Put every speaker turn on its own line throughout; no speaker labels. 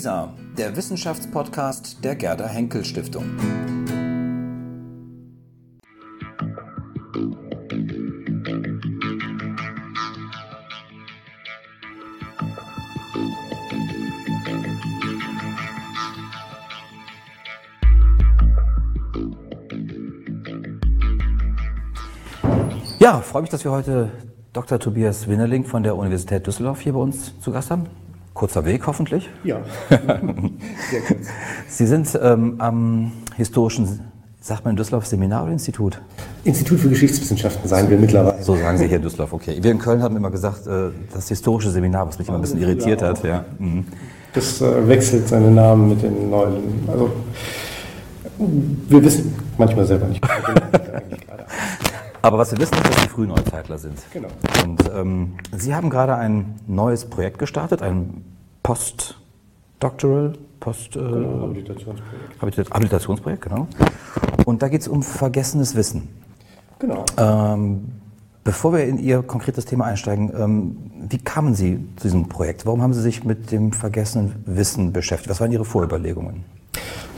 WISA, der Wissenschaftspodcast der Gerda Henkel Stiftung. Ja, freue mich, dass wir heute Dr. Tobias Winnerling von der Universität Düsseldorf hier bei uns zu Gast haben. Kurzer Weg hoffentlich.
Ja, sehr
kurz. Sie sind ähm, am historischen, sagt man in Düsseldorf, Seminar oder Institut?
Institut für Geschichtswissenschaften sagen wir mittlerweile.
So sagen Sie hier in Düsseldorf, okay. Wir in Köln haben immer gesagt, äh, das historische Seminar, was mich immer ein bisschen irritiert hat. Ja. Mhm.
Das äh, wechselt seine Namen mit den neuen. Also, wir wissen manchmal selber nicht.
Aber was wir wissen, ist, dass Sie Frühneuzeitler sind.
Genau.
Und ähm, Sie haben gerade ein neues Projekt gestartet, ein Postdoctoral, Post, äh, genau, Habilitationsprojekt. Habilitationsprojekt, genau. Und da geht es um vergessenes Wissen.
Genau.
Ähm, bevor wir in Ihr konkretes Thema einsteigen, ähm, wie kamen Sie zu diesem Projekt? Warum haben Sie sich mit dem vergessenen Wissen beschäftigt? Was waren Ihre Vorüberlegungen?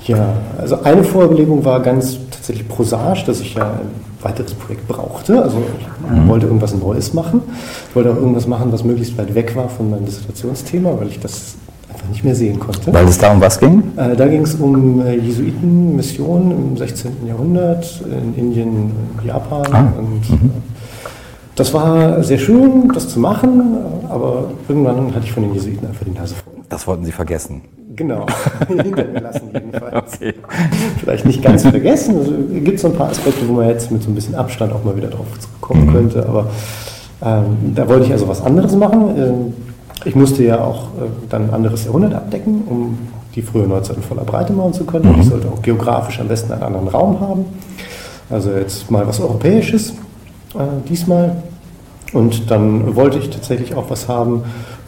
Ja, also eine Vorüberlegung war ganz tatsächlich prosaisch, dass ich ja weiteres Projekt brauchte. Also ich mhm. wollte irgendwas Neues machen. Ich wollte auch irgendwas machen, was möglichst weit weg war von meinem Dissertationsthema, weil ich das einfach nicht mehr sehen konnte.
Weil es da um was ging?
Äh, da ging es um äh, Jesuitenmissionen im 16. Jahrhundert in Indien, Japan ah. und mhm. Das war sehr schön, das zu machen, aber irgendwann hatte ich von den Jesuiten einfach die Nase voll.
Das wollten Sie vergessen.
Genau, hinter mir lassen jedenfalls. Okay. Vielleicht nicht ganz vergessen. Also, es gibt so ein paar Aspekte, wo man jetzt mit so ein bisschen Abstand auch mal wieder drauf kommen mhm. könnte, aber ähm, da wollte ich also was anderes machen. Ähm, ich musste ja auch äh, dann ein anderes Jahrhundert abdecken, um die frühe Neuzeit in voller Breite machen zu können. Mhm. Ich sollte auch geografisch am besten einen anderen Raum haben. Also jetzt mal was Europäisches äh, diesmal. Und dann wollte ich tatsächlich auch was haben,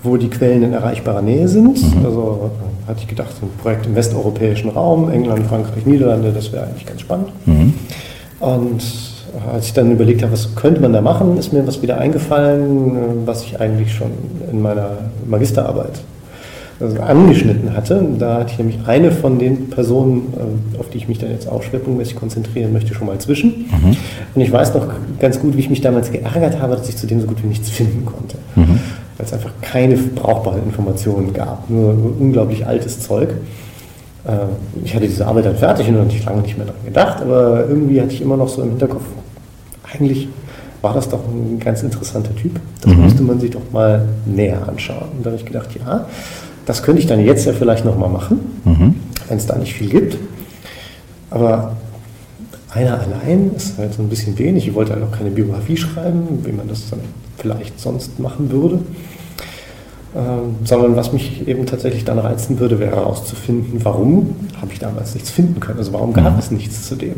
wo die Quellen in erreichbarer Nähe sind. Mhm. Also äh, hatte ich gedacht, ein Projekt im westeuropäischen Raum, England, Frankreich, Niederlande, das wäre eigentlich ganz spannend. Mhm. Und äh, als ich dann überlegt habe, was könnte man da machen, ist mir was wieder eingefallen, äh, was ich eigentlich schon in meiner Magisterarbeit also angeschnitten hatte. Da hatte ich nämlich eine von den Personen, auf die ich mich dann jetzt auch schwerpunktmäßig konzentrieren möchte, schon mal zwischen. Mhm. Und ich weiß noch ganz gut, wie ich mich damals geärgert habe, dass ich zu dem so gut wie nichts finden konnte. Mhm weil es einfach keine brauchbaren Informationen gab, nur unglaublich altes Zeug. Äh, ich hatte diese Arbeit dann fertig und hatte lange nicht mehr daran gedacht, aber irgendwie hatte ich immer noch so im Hinterkopf, eigentlich war das doch ein ganz interessanter Typ. Das mhm. müsste man sich doch mal näher anschauen. Und da habe ich gedacht, ja, das könnte ich dann jetzt ja vielleicht nochmal machen, mhm. wenn es da nicht viel gibt. Aber einer allein ist halt so ein bisschen wenig. Ich wollte halt auch keine Biografie schreiben, wie man das dann vielleicht sonst machen würde. Ähm, sondern was mich eben tatsächlich dann reizen würde, wäre herauszufinden, warum habe ich damals nichts finden können. Also warum gab mhm. es nichts zu dem,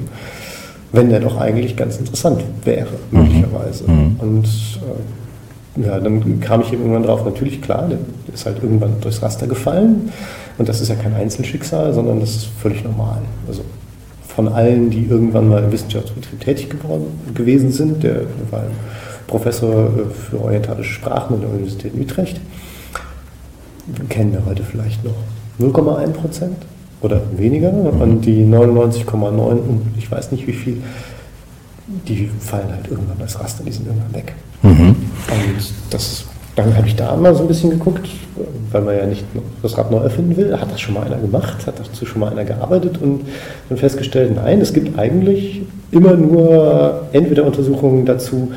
wenn der doch eigentlich ganz interessant wäre, mhm. möglicherweise. Mhm. Und äh, ja, dann kam ich eben irgendwann drauf, natürlich klar, der ist halt irgendwann durchs Raster gefallen. Und das ist ja kein Einzelschicksal, sondern das ist völlig normal. Also von allen, die irgendwann mal im Wissenschaftsbetrieb tätig geworden, gewesen sind, der war Professor äh, für orientalische Sprachen an der Universität Utrecht, kennen wir heute vielleicht noch 0,1 Prozent oder weniger. Und die 99,9 und ich weiß nicht wie viel, die fallen halt irgendwann als Raster, die sind irgendwann weg. Mhm. Und das, dann habe ich da mal so ein bisschen geguckt, weil man ja nicht das Rad neu erfinden will. Hat das schon mal einer gemacht? Hat dazu schon mal einer gearbeitet? Und dann festgestellt, nein, es gibt eigentlich immer nur entweder Untersuchungen dazu,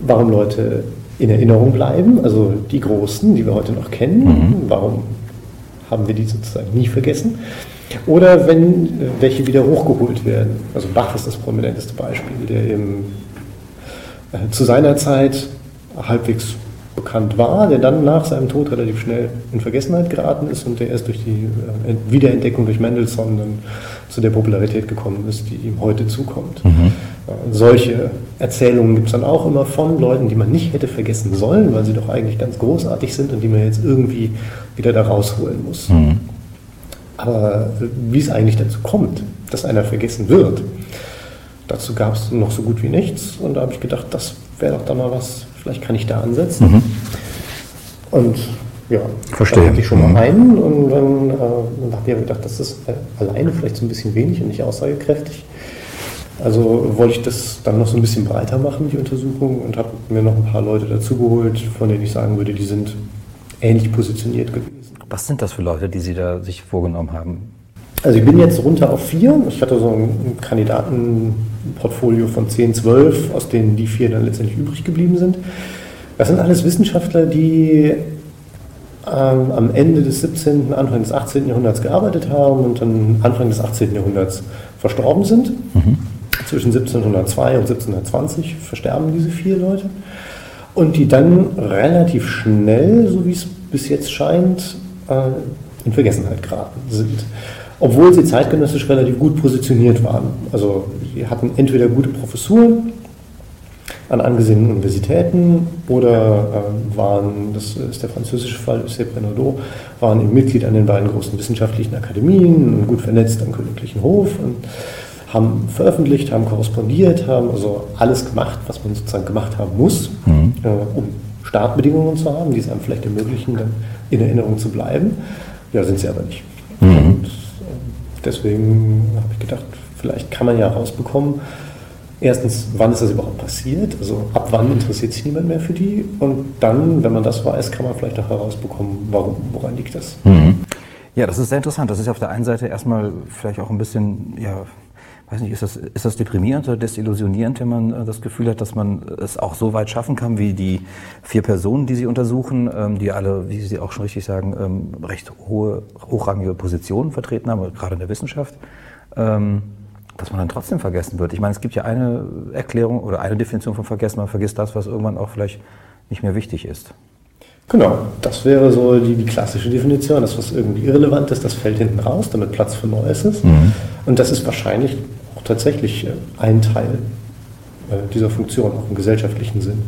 warum Leute in Erinnerung bleiben, also die Großen, die wir heute noch kennen, mhm. warum haben wir die sozusagen nie vergessen, oder wenn welche wieder hochgeholt werden. Also Bach ist das prominenteste Beispiel, der eben äh, zu seiner Zeit halbwegs bekannt war, der dann nach seinem Tod relativ schnell in Vergessenheit geraten ist und der erst durch die äh, Wiederentdeckung durch Mendelssohn dann zu der Popularität gekommen ist, die ihm heute zukommt. Mhm. Äh, solche Erzählungen gibt es dann auch immer von Leuten, die man nicht hätte vergessen sollen, weil sie doch eigentlich ganz großartig sind und die man jetzt irgendwie wieder da rausholen muss. Mhm. Aber äh, wie es eigentlich dazu kommt, dass einer vergessen wird, dazu gab es noch so gut wie nichts und da habe ich gedacht, das wäre doch da mal was Vielleicht kann ich da ansetzen. Mhm. Und ja,
Verstehe.
da hatte ich schon mal einen und dann, äh, dann habe ich gedacht, das ist äh, alleine vielleicht so ein bisschen wenig und nicht aussagekräftig. Also wollte ich das dann noch so ein bisschen breiter machen, die Untersuchung, und habe mir noch ein paar Leute dazugeholt, von denen ich sagen würde, die sind ähnlich positioniert gewesen.
Was sind das für Leute, die Sie da sich vorgenommen haben?
Also ich bin jetzt runter auf vier. Ich hatte so ein Kandidatenportfolio von 10, 12, aus denen die vier dann letztendlich übrig geblieben sind. Das sind alles Wissenschaftler, die ähm, am Ende des 17., Anfang des 18. Jahrhunderts gearbeitet haben und dann Anfang des 18. Jahrhunderts verstorben sind. Mhm. Zwischen 1702 und 1720 versterben diese vier Leute. Und die dann relativ schnell, so wie es bis jetzt scheint, äh, in Vergessenheit geraten sind. Obwohl sie zeitgenössisch relativ gut positioniert waren. Also sie hatten entweder gute Professuren an angesehenen Universitäten oder äh, waren, das ist der französische Fall, Lucien Renaudot, waren eben Mitglied an den beiden großen wissenschaftlichen Akademien und gut vernetzt am Königlichen Hof und haben veröffentlicht, haben korrespondiert, haben also alles gemacht, was man sozusagen gemacht haben muss, mhm. äh, um Startbedingungen zu haben, die es einem vielleicht ermöglichen, dann in Erinnerung zu bleiben. Ja, sind sie aber nicht. Mhm. Deswegen habe ich gedacht, vielleicht kann man ja rausbekommen, erstens, wann ist das überhaupt passiert? Also ab wann interessiert sich niemand mehr für die? Und dann, wenn man das weiß, kann man vielleicht auch herausbekommen, warum, woran liegt das? Mhm.
Ja, das ist sehr interessant. Das ist auf der einen Seite erstmal vielleicht auch ein bisschen, ja, weiß nicht, ist das, ist das deprimierend oder desillusionierend, wenn man äh, das Gefühl hat, dass man es auch so weit schaffen kann, wie die vier Personen, die Sie untersuchen, ähm, die alle, wie Sie auch schon richtig sagen, ähm, recht hohe, hochrangige Positionen vertreten haben, gerade in der Wissenschaft. Ähm, dass man dann trotzdem vergessen wird. Ich meine, es gibt ja eine Erklärung oder eine Definition von Vergessen. Man vergisst das, was irgendwann auch vielleicht nicht mehr wichtig ist.
Genau, das wäre so die, die klassische Definition. Das, was irgendwie irrelevant ist, das fällt hinten raus, damit Platz für Neues ist. Mhm. Und das ist wahrscheinlich auch tatsächlich äh, ein Teil äh, dieser Funktion, auch im gesellschaftlichen Sinn.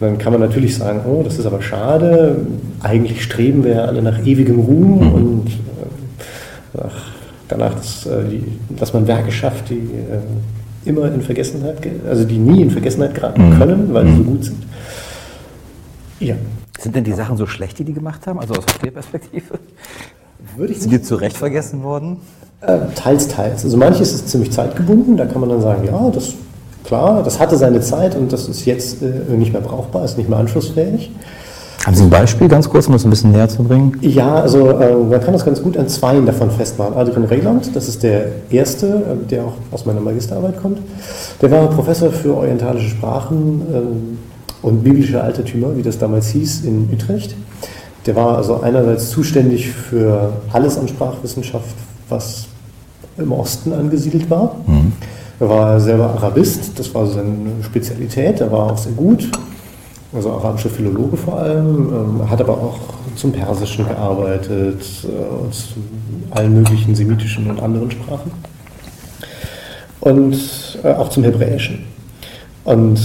Und dann kann man natürlich sagen, oh, das ist aber schade, eigentlich streben wir ja alle nach ewigem Ruhm mhm. und äh, ach, danach, dass, äh, die, dass man Werke schafft, die äh, immer in Vergessenheit, also die nie in Vergessenheit geraten mhm. können, weil sie so mhm. gut sind.
Ja. Sind denn die Sachen so schlecht, die die gemacht haben, also aus der Perspektive? Würde ich Sind die zu Recht vergessen worden?
Äh, teils, teils. Also manches ist ziemlich zeitgebunden, da kann man dann sagen, ja, das klar, das hatte seine Zeit und das ist jetzt äh, nicht mehr brauchbar, ist nicht mehr anschlussfähig.
Haben Sie ein Beispiel ganz kurz, um das ein bisschen näher zu bringen?
Ja, also äh, man kann das ganz gut an zweien davon festmachen. Adrian Rehland, das ist der erste, äh, der auch aus meiner Magisterarbeit kommt. Der war Professor für orientalische Sprachen äh, und biblische Altertümer, wie das damals hieß, in Utrecht. Der war also einerseits zuständig für alles an Sprachwissenschaft, was im Osten angesiedelt war. Mhm. Er war selber Arabist, das war seine Spezialität, er war auch sehr gut also arabischer Philologe vor allem, ähm, hat aber auch zum Persischen gearbeitet äh, und zu allen möglichen semitischen und anderen Sprachen und äh, auch zum Hebräischen. Und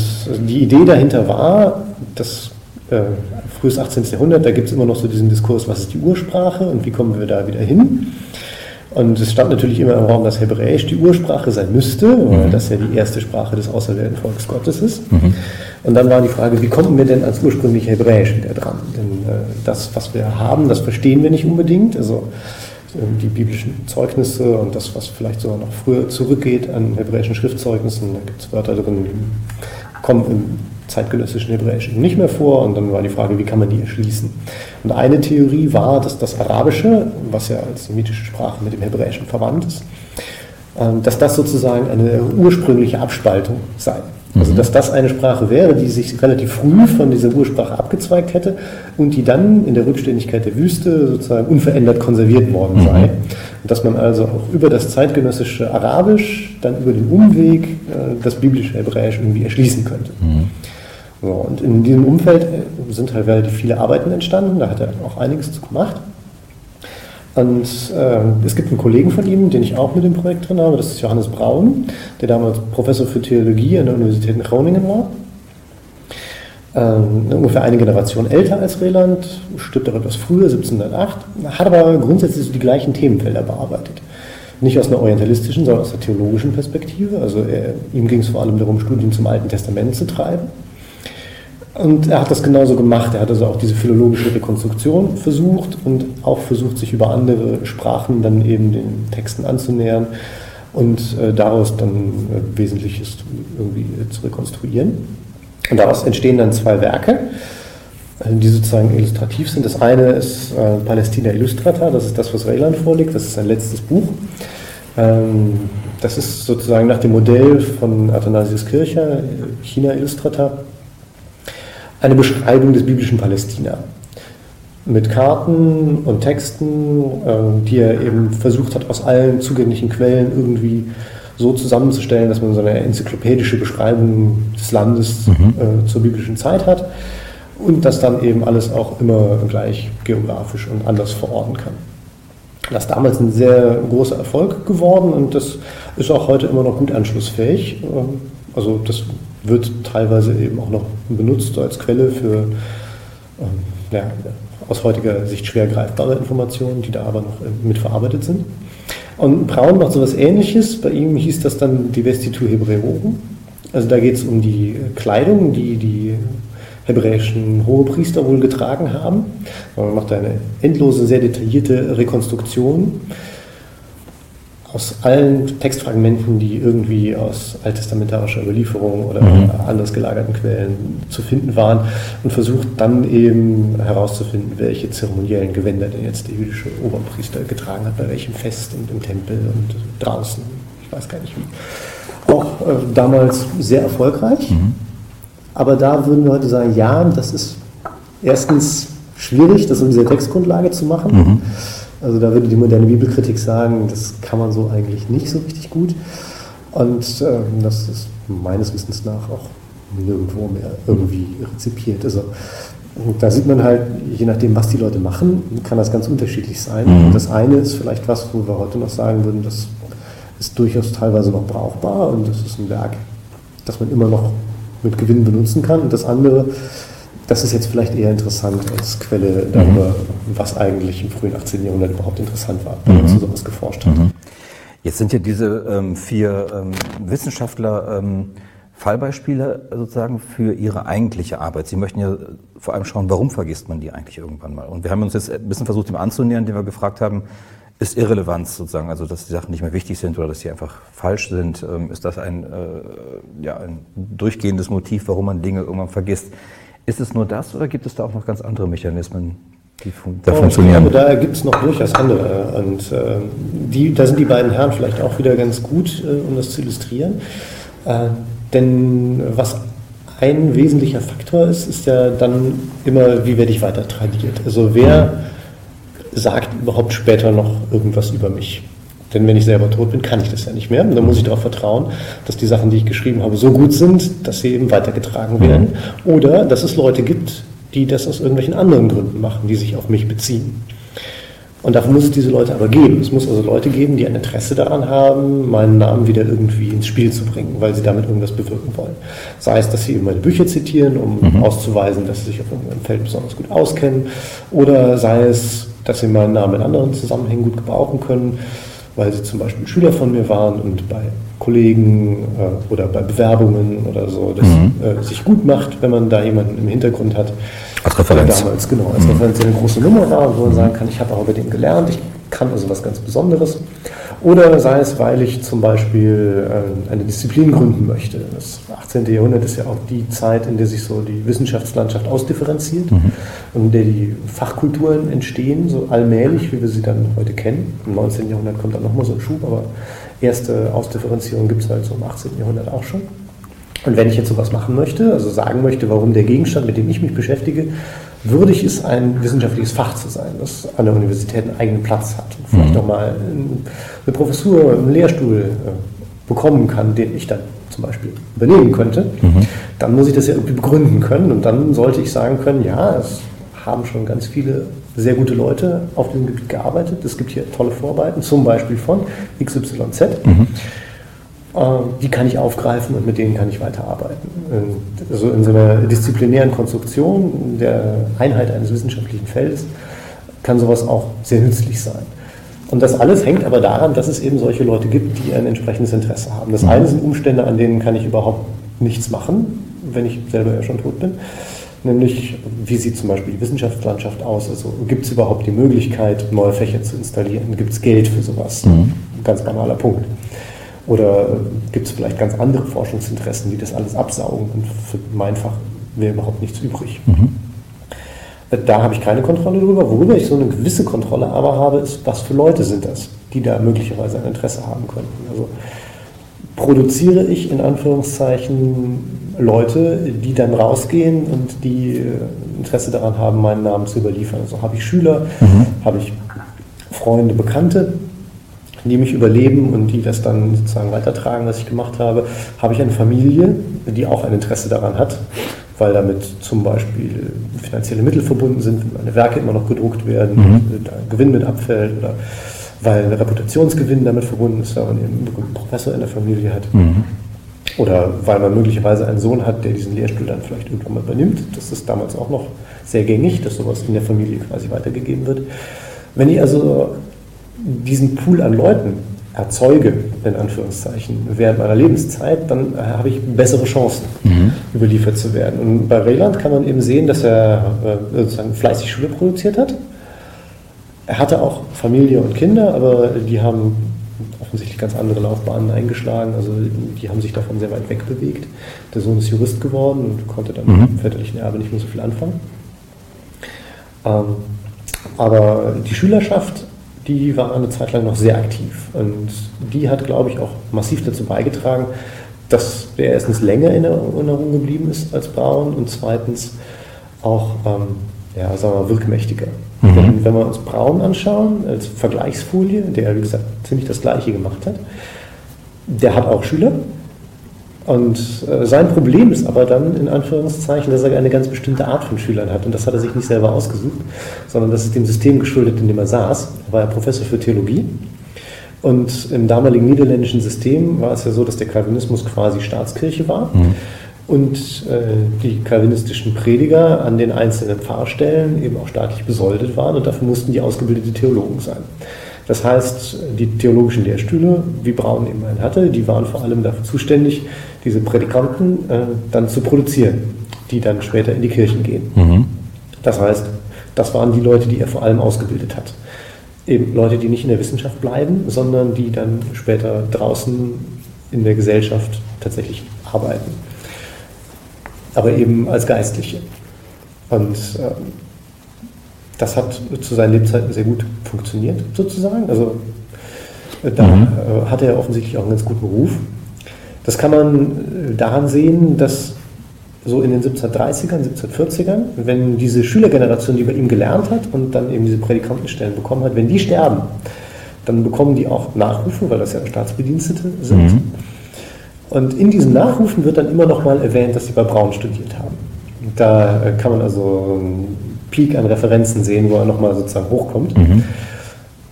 die Idee dahinter war, dass äh, frühes 18. Jahrhundert, da gibt es immer noch so diesen Diskurs, was ist die Ursprache und wie kommen wir da wieder hin? Und es stand natürlich immer im Raum, dass Hebräisch die Ursprache sein müsste, weil mhm. das ja die erste Sprache des auserwählten Volkes Gottes ist. Mhm. Und dann war die Frage, wie kommen wir denn als ursprünglich Hebräisch wieder dran? Denn äh, das, was wir haben, das verstehen wir nicht unbedingt. Also die biblischen Zeugnisse und das, was vielleicht sogar noch früher zurückgeht an hebräischen Schriftzeugnissen, da gibt es Wörter drin, die kommen im zeitgenössischen Hebräischen nicht mehr vor. Und dann war die Frage, wie kann man die erschließen? Und eine Theorie war, dass das Arabische, was ja als semitische Sprache mit dem Hebräischen verwandt ist, ähm, dass das sozusagen eine ursprüngliche Abspaltung sei. Also mhm. dass das eine Sprache wäre, die sich relativ früh von dieser Ursprache abgezweigt hätte und die dann in der Rückständigkeit der Wüste sozusagen unverändert konserviert worden sei. Mhm. Und dass man also auch über das zeitgenössische Arabisch, dann über den Umweg äh, das biblische Hebräisch irgendwie erschließen könnte. Mhm. So, und in diesem Umfeld äh, sind halt relativ viele Arbeiten entstanden, da hat er auch einiges zu gemacht. Und äh, es gibt einen Kollegen von ihm, den ich auch mit dem Projekt drin habe, das ist Johannes Braun, der damals Professor für Theologie an der Universität in Groningen war. Ähm, ungefähr eine Generation älter als Reland, stirbt auch etwas früher, 1708, hat aber grundsätzlich so die gleichen Themenfelder bearbeitet. Nicht aus einer orientalistischen, sondern aus einer theologischen Perspektive. Also er, ihm ging es vor allem darum, Studien zum Alten Testament zu treiben. Und er hat das genauso gemacht. Er hat also auch diese philologische Rekonstruktion versucht und auch versucht, sich über andere Sprachen dann eben den Texten anzunähern und äh, daraus dann äh, Wesentliches irgendwie zu rekonstruieren. Und daraus entstehen dann zwei Werke, äh, die sozusagen illustrativ sind. Das eine ist äh, Palästina Illustrata, das ist das, was Rayland vorliegt, das ist sein letztes Buch. Ähm, das ist sozusagen nach dem Modell von Athanasius Kircher, China Illustrata, eine Beschreibung des biblischen Palästina. Mit Karten und Texten, äh, die er eben versucht hat, aus allen zugänglichen Quellen irgendwie so zusammenzustellen, dass man so eine enzyklopädische Beschreibung des Landes mhm. äh, zur biblischen Zeit hat und das dann eben alles auch immer gleich geografisch und anders verorten kann. Das ist damals ein sehr großer Erfolg geworden und das ist auch heute immer noch gut anschlussfähig. Ähm, also das wird teilweise eben auch noch benutzt als Quelle für ähm, ja, aus heutiger Sicht schwer greifbare Informationen, die da aber noch äh, mitverarbeitet sind. Und Braun macht so etwas ähnliches. Bei ihm hieß das dann die Vestitu Hebreorum. Also da geht es um die Kleidung, die die hebräischen Hohepriester wohl getragen haben. Man macht eine endlose, sehr detaillierte Rekonstruktion aus allen Textfragmenten, die irgendwie aus alttestamentarischer Überlieferung oder mhm. anders gelagerten Quellen zu finden waren und versucht dann eben herauszufinden, welche zeremoniellen Gewänder denn jetzt der jüdische Oberpriester getragen hat, bei welchem Fest und im Tempel und draußen. Ich weiß gar nicht wie. Auch äh, damals sehr erfolgreich. Mhm. Aber da würden wir heute sagen, ja, das ist erstens schwierig, das in dieser Textgrundlage zu machen. Mhm. Also da würde die moderne Bibelkritik sagen, das kann man so eigentlich nicht so richtig gut. Und ähm, das ist meines Wissens nach auch nirgendwo mehr irgendwie rezipiert. Also da sieht man halt, je nachdem, was die Leute machen, kann das ganz unterschiedlich sein. Mhm. Das eine ist vielleicht was, wo wir heute noch sagen würden, das ist durchaus teilweise noch brauchbar und das ist ein Werk, das man immer noch mit Gewinn benutzen kann. Und das andere, das ist jetzt vielleicht eher interessant als Quelle darüber, mhm. was eigentlich im frühen 18. Jahrhundert überhaupt interessant war, wenn man mhm. zu sowas geforscht hat. Mhm.
Jetzt sind ja diese ähm, vier ähm, Wissenschaftler ähm, Fallbeispiele sozusagen für ihre eigentliche Arbeit. Sie möchten ja vor allem schauen, warum vergisst man die eigentlich irgendwann mal. Und wir haben uns jetzt ein bisschen versucht, dem anzunähern, indem wir gefragt haben, ist Irrelevanz sozusagen, also dass die Sachen nicht mehr wichtig sind oder dass sie einfach falsch sind. Ähm, ist das ein, äh, ja, ein durchgehendes Motiv, warum man Dinge irgendwann vergisst? Ist es nur das oder gibt es da auch noch ganz andere Mechanismen, die fun da oh, funktionieren?
Ich glaube, da gibt es noch durchaus andere. Und äh, die, da sind die beiden Herren vielleicht auch wieder ganz gut, äh, um das zu illustrieren. Äh, denn was ein wesentlicher Faktor ist, ist ja dann immer, wie werde ich weiter tradiert. Also wer mhm sagt überhaupt später noch irgendwas über mich. Denn wenn ich selber tot bin, kann ich das ja nicht mehr. Und dann muss ich darauf vertrauen, dass die Sachen, die ich geschrieben habe, so gut sind, dass sie eben weitergetragen werden. Oder dass es Leute gibt, die das aus irgendwelchen anderen Gründen machen, die sich auf mich beziehen. Und dafür muss es diese Leute aber geben. Es muss also Leute geben, die ein Interesse daran haben, meinen Namen wieder irgendwie ins Spiel zu bringen, weil sie damit irgendwas bewirken wollen. Sei es, dass sie eben meine Bücher zitieren, um mhm. auszuweisen, dass sie sich auf irgendeinem Feld besonders gut auskennen, oder sei es, dass sie meinen Namen in anderen Zusammenhängen gut gebrauchen können, weil sie zum Beispiel Schüler von mir waren und bei Kollegen äh, oder bei Bewerbungen oder so, das mhm. äh, sich gut macht, wenn man da jemanden im Hintergrund hat.
Als Referenz.
Damals, genau, als mhm. Referenz eine große Nummer war und wo man sagen kann, ich habe auch über den gelernt, ich kann also was ganz Besonderes. Oder sei es, weil ich zum Beispiel äh, eine Disziplin gründen möchte. Das 18. Jahrhundert ist ja auch die Zeit, in der sich so die Wissenschaftslandschaft ausdifferenziert mhm. und in der die Fachkulturen entstehen, so allmählich, wie wir sie dann heute kennen. Im 19. Jahrhundert kommt dann nochmal so ein Schub, aber erste Ausdifferenzierung gibt es halt so im 18. Jahrhundert auch schon. Und wenn ich jetzt sowas machen möchte, also sagen möchte, warum der Gegenstand, mit dem ich mich beschäftige, würdig ist, ein wissenschaftliches Fach zu sein, das an der Universität einen eigenen Platz hat und vielleicht mhm. auch mal eine Professur, einen Lehrstuhl äh, bekommen kann, den ich dann zum Beispiel übernehmen könnte, mhm. dann muss ich das ja irgendwie begründen können und dann sollte ich sagen können, ja, es haben schon ganz viele sehr gute Leute auf diesem Gebiet gearbeitet. Es gibt hier tolle Vorarbeiten, zum Beispiel von XYZ. Mhm. Ähm, die kann ich aufgreifen und mit denen kann ich weiterarbeiten. Also in so einer disziplinären Konstruktion der Einheit eines wissenschaftlichen Feldes kann sowas auch sehr nützlich sein. Und das alles hängt aber daran, dass es eben solche Leute gibt, die ein entsprechendes Interesse haben. Das eine sind Umstände, an denen kann ich überhaupt nichts machen, wenn ich selber ja schon tot bin. nämlich wie sieht zum Beispiel die Wissenschaftslandschaft aus? Also gibt es überhaupt die Möglichkeit, neue Fächer zu installieren? Gibt es Geld für sowas? Mhm. Ganz banaler Punkt. Oder gibt es vielleicht ganz andere Forschungsinteressen, die das alles absaugen und für mein Fach wäre überhaupt nichts übrig? Mhm. Da habe ich keine Kontrolle drüber. Worüber ich so eine gewisse Kontrolle aber habe, ist, was für Leute sind das, die da möglicherweise ein Interesse haben könnten. Also produziere ich in Anführungszeichen Leute, die dann rausgehen und die äh, Interesse daran haben, meinen Namen zu überliefern. Also habe ich Schüler, mhm. habe ich Freunde, Bekannte, die mich überleben und die das dann sozusagen weitertragen, was ich gemacht habe, habe ich eine Familie, die auch ein Interesse daran hat, weil damit zum Beispiel finanzielle Mittel verbunden sind, wenn meine Werke immer noch gedruckt werden, mhm. da Gewinn mit abfällt oder weil Reputationsgewinn damit verbunden ist, wenn man einen Professor in der Familie hat. Mhm. Oder weil man möglicherweise einen Sohn hat, der diesen Lehrstuhl dann vielleicht irgendwann mal übernimmt. Das ist damals auch noch sehr gängig, dass sowas in der Familie quasi weitergegeben wird. Wenn ich also diesen Pool an Leuten erzeuge, in Anführungszeichen, während meiner Lebenszeit, dann habe ich bessere Chancen, mhm. überliefert zu werden. Und bei Rayland kann man eben sehen, dass er äh, sozusagen fleißig Schule produziert hat. Er hatte auch Familie und Kinder, aber die haben offensichtlich ganz andere Laufbahnen eingeschlagen. Also die haben sich davon sehr weit weg bewegt. Der Sohn ist Jurist geworden und konnte dann mhm. im väterlichen Erbe nicht mehr so viel anfangen. Ähm, aber die Schülerschaft die war eine Zeit lang noch sehr aktiv. Und die hat, glaube ich, auch massiv dazu beigetragen, dass der erstens länger in Erinnerung geblieben ist als Braun und zweitens auch, ähm, ja, sagen wir mal, wirkmächtiger. Mhm. Denn wenn wir uns Braun anschauen, als Vergleichsfolie, der, wie gesagt, ziemlich das Gleiche gemacht hat, der hat auch Schüler, und äh, sein Problem ist aber dann, in Anführungszeichen, dass er eine ganz bestimmte Art von Schülern hat. Und das hat er sich nicht selber ausgesucht, sondern das ist dem System geschuldet, in dem er saß. Er war ja Professor für Theologie. Und im damaligen niederländischen System war es ja so, dass der Calvinismus quasi Staatskirche war. Mhm. Und äh, die calvinistischen Prediger an den einzelnen Pfarrstellen eben auch staatlich besoldet waren und dafür mussten die ausgebildete Theologen sein. Das heißt, die theologischen Lehrstühle, wie Braun eben einen hatte, die waren vor allem dafür zuständig, diese Prädikanten äh, dann zu produzieren, die dann später in die Kirchen gehen. Mhm. Das heißt, das waren die Leute, die er vor allem ausgebildet hat. Eben Leute, die nicht in der Wissenschaft bleiben, sondern die dann später draußen in der Gesellschaft tatsächlich arbeiten. Aber eben als Geistliche. Und ähm, das hat zu seinen Lebzeiten sehr gut funktioniert, sozusagen. Also äh, da mhm. Äh, hatte er offensichtlich auch einen ganz guten Ruf. Das kann man äh, daran sehen, dass so in den 1730ern, 1740ern, wenn diese Schülergeneration, die bei ihm gelernt hat und dann eben diese Prädikantenstellen bekommen hat, wenn die sterben, dann bekommen die auch Nachrufe, weil das ja Staatsbedienstete sind. Mhm. Und in diesen Nachrufen wird dann immer noch mal erwähnt, dass sie bei Braun studiert haben. Da kann man also Peak an Referenzen sehen, wo er nochmal sozusagen hochkommt. Mhm.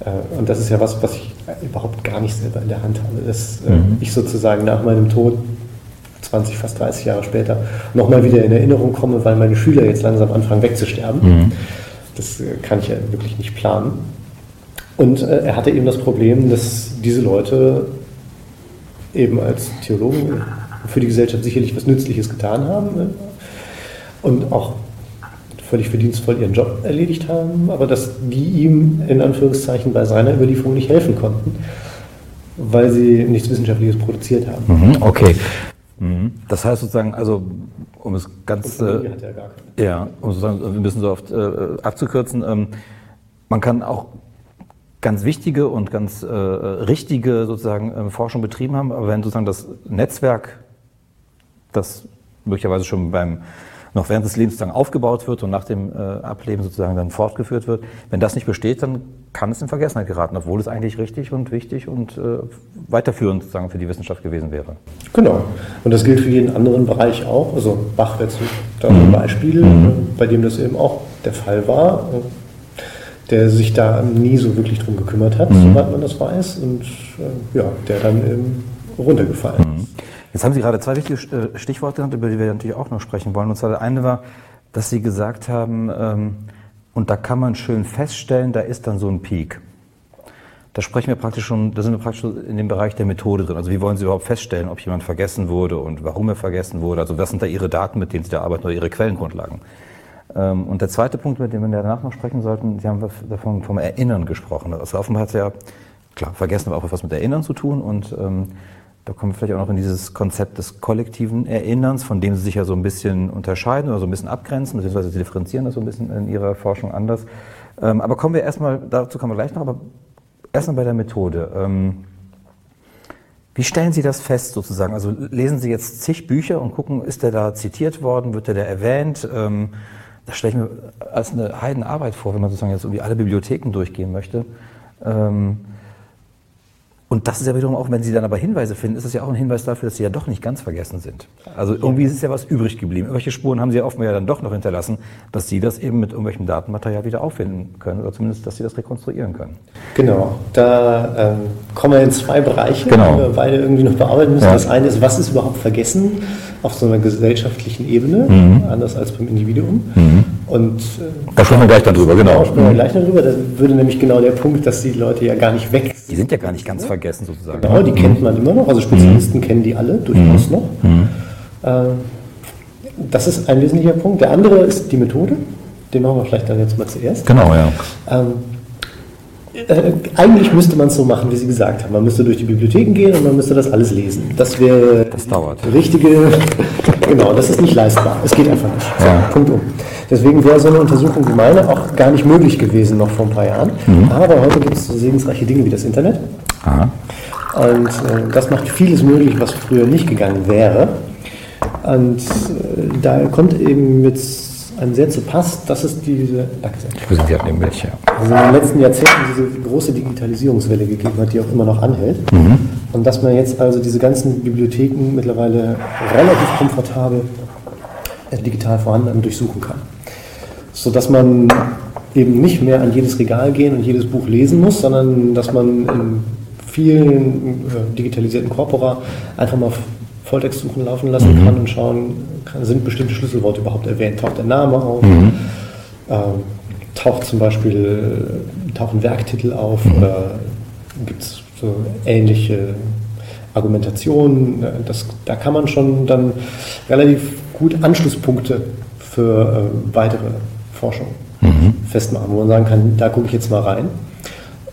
Äh, und das ist ja was, was ich überhaupt gar nicht selber in der Hand habe. Dass äh, mhm. ich sozusagen nach meinem Tod 20, fast 30 Jahre später nochmal wieder in Erinnerung komme, weil meine Schüler jetzt langsam anfangen wegzusterben. Mhm. Das äh, kann ich ja wirklich nicht planen. Und er hatte eben das Problem, dass diese Leute eben als Theologen für die Gesellschaft sicherlich was Nützliches getan haben ne? und auch völlig verdienstvoll ihren Job erledigt haben, aber dass die ihm in Anführungszeichen bei seiner Überlieferung nicht helfen konnten, weil sie nichts Wissenschaftliches produziert haben.
Mhm, okay. Mhm. Das heißt sozusagen, also um es ganz, äh, ja, um sozusagen ein bisschen so oft äh, abzukürzen, ähm, man kann auch ganz wichtige und ganz äh, richtige sozusagen äh, Forschung betrieben haben, aber wenn sozusagen das Netzwerk, das möglicherweise schon beim noch während des Lebens sozusagen aufgebaut wird und nach dem äh, Ableben sozusagen dann fortgeführt wird. Wenn das nicht besteht, dann kann es in Vergessenheit geraten, obwohl es eigentlich richtig und wichtig und äh, weiterführend sozusagen für die Wissenschaft gewesen wäre.
Genau. Und das gilt für jeden anderen Bereich auch. Also Bach wäre da ein mhm. Beispiel, mhm. Äh, bei dem das eben auch der Fall war äh, der sich da nie so wirklich drum gekümmert hat, mhm. soweit man das weiß, und äh, ja, der dann eben runtergefallen mhm.
Jetzt haben Sie gerade zwei wichtige äh, Stichworte genannt, über die wir natürlich auch noch sprechen wollen. Und zwar der eine war, dass Sie gesagt haben, ähm, und da kann man schön feststellen, da ist dann so ein Peak. Da sprechen wir praktisch schon, da sind wir praktisch in dem Bereich der Methode drin. Also wie wollen Sie überhaupt feststellen, ob jemand vergessen wurde und warum er vergessen wurde? Also was sind da Ihre Daten, mit denen Sie da arbeiten oder Ihre Quellengrundlagen? Ähm, und der zweite Punkt, mit dem wir danach noch sprechen sollten, Sie haben davon vom Erinnern gesprochen. Also offenbar hat es ja, klar, vergessen aber auch was mit Erinnern zu tun und ähm, da kommen wir vielleicht auch noch in dieses Konzept des kollektiven Erinnerns, von dem Sie sich ja so ein bisschen unterscheiden oder so ein bisschen abgrenzen, beziehungsweise Sie differenzieren das so ein bisschen in Ihrer Forschung anders. Ähm, aber kommen wir erstmal, dazu kommen wir gleich noch, aber erstmal bei der Methode. Ähm, wie stellen Sie das fest sozusagen? Also lesen Sie jetzt zig Bücher und gucken, ist der da zitiert worden, wird der da erwähnt? Ähm, das stelle ich mir als eine Heidenarbeit vor, wenn man sozusagen jetzt irgendwie alle Bibliotheken durchgehen möchte. Ähm, und das ist ja wiederum auch, wenn Sie dann aber Hinweise finden, ist das ja auch ein Hinweis dafür, dass Sie ja doch nicht ganz vergessen sind. Also irgendwie ist ja was übrig geblieben. Irgendwelche Spuren haben Sie ja offenbar ja dann doch noch hinterlassen, dass Sie das eben mit irgendwelchem Datenmaterial wieder auffinden können oder zumindest, dass Sie das rekonstruieren können.
Genau, da ähm, kommen wir in zwei Bereiche, genau. die wir beide irgendwie noch bearbeiten müssen. Ja. Das eine ist, was ist überhaupt vergessen auf so einer gesellschaftlichen Ebene, mhm. anders als beim Individuum.
Mhm. Und, da sprechen wir gleich dann drüber, genau. Da
sprechen wir mhm. gleich darüber. Da würde nämlich genau der Punkt, dass die Leute ja gar nicht weg
sind. Die sind ja gar nicht ganz vergessen sozusagen.
Genau, die mhm. kennt man immer noch. Also Spezialisten mhm. kennen die alle durchaus noch. Mhm. Äh, das ist ein wesentlicher Punkt. Der andere ist die Methode. Den machen wir vielleicht dann jetzt mal zuerst.
Genau, ja. Ähm,
äh, eigentlich müsste man es so machen, wie Sie gesagt haben. Man müsste durch die Bibliotheken gehen und man müsste das alles lesen. Das wäre
das dauert.
richtige. genau, das ist nicht leistbar. Es geht einfach nicht.
So,
Punkt um. Deswegen wäre so eine Untersuchung wie meine auch gar nicht möglich gewesen noch vor ein paar Jahren. Mhm. Aber heute gibt es so segensreiche Dinge wie das Internet.
Aha.
Und äh, das macht vieles möglich, was früher nicht gegangen wäre. Und äh, da kommt eben mit einem sehr zu Pass, dass es diese,
danke sehr. Ich sind Sie dem Bild, ja.
Also in den letzten Jahrzehnten diese große Digitalisierungswelle gegeben hat, die auch immer noch anhält.
Mhm.
Und dass man jetzt also diese ganzen Bibliotheken mittlerweile relativ komfortabel äh, digital vorhanden durchsuchen kann. Sodass man eben nicht mehr an jedes Regal gehen und jedes Buch lesen muss, sondern dass man in vielen äh, digitalisierten Corpora einfach mal Volltextsuchen laufen lassen mhm. kann und schauen, kann, sind bestimmte Schlüsselworte überhaupt erwähnt, taucht der Name auf, mhm. äh, taucht zum Beispiel, tauchen Werktitel auf mhm. oder gibt es so ähnliche Argumentationen. Das, da kann man schon dann relativ gut Anschlusspunkte für äh, weitere Forschung mhm. festmachen, wo man sagen kann, da gucke ich jetzt mal rein.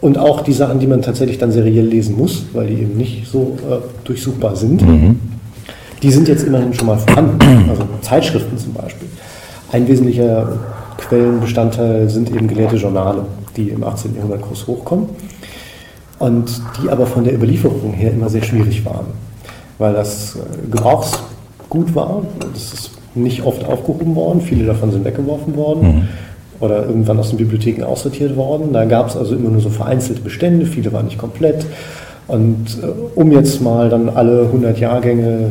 Und auch die Sachen, die man tatsächlich dann seriell lesen muss, weil die eben nicht so äh, durchsuchbar sind, mhm. die sind jetzt immerhin schon mal vorhanden. Also Zeitschriften zum Beispiel. Ein wesentlicher Quellenbestandteil sind eben gelehrte Journale, die im 18. Jahrhundert groß hochkommen und die aber von der Überlieferung her immer sehr schwierig waren, weil das äh, Gebrauchsgut war. Das ist nicht oft aufgehoben worden, viele davon sind weggeworfen worden. Mhm oder irgendwann aus den Bibliotheken aussortiert worden. Da gab es also immer nur so vereinzelte Bestände, viele waren nicht komplett. Und äh, um jetzt mal dann alle 100 Jahrgänge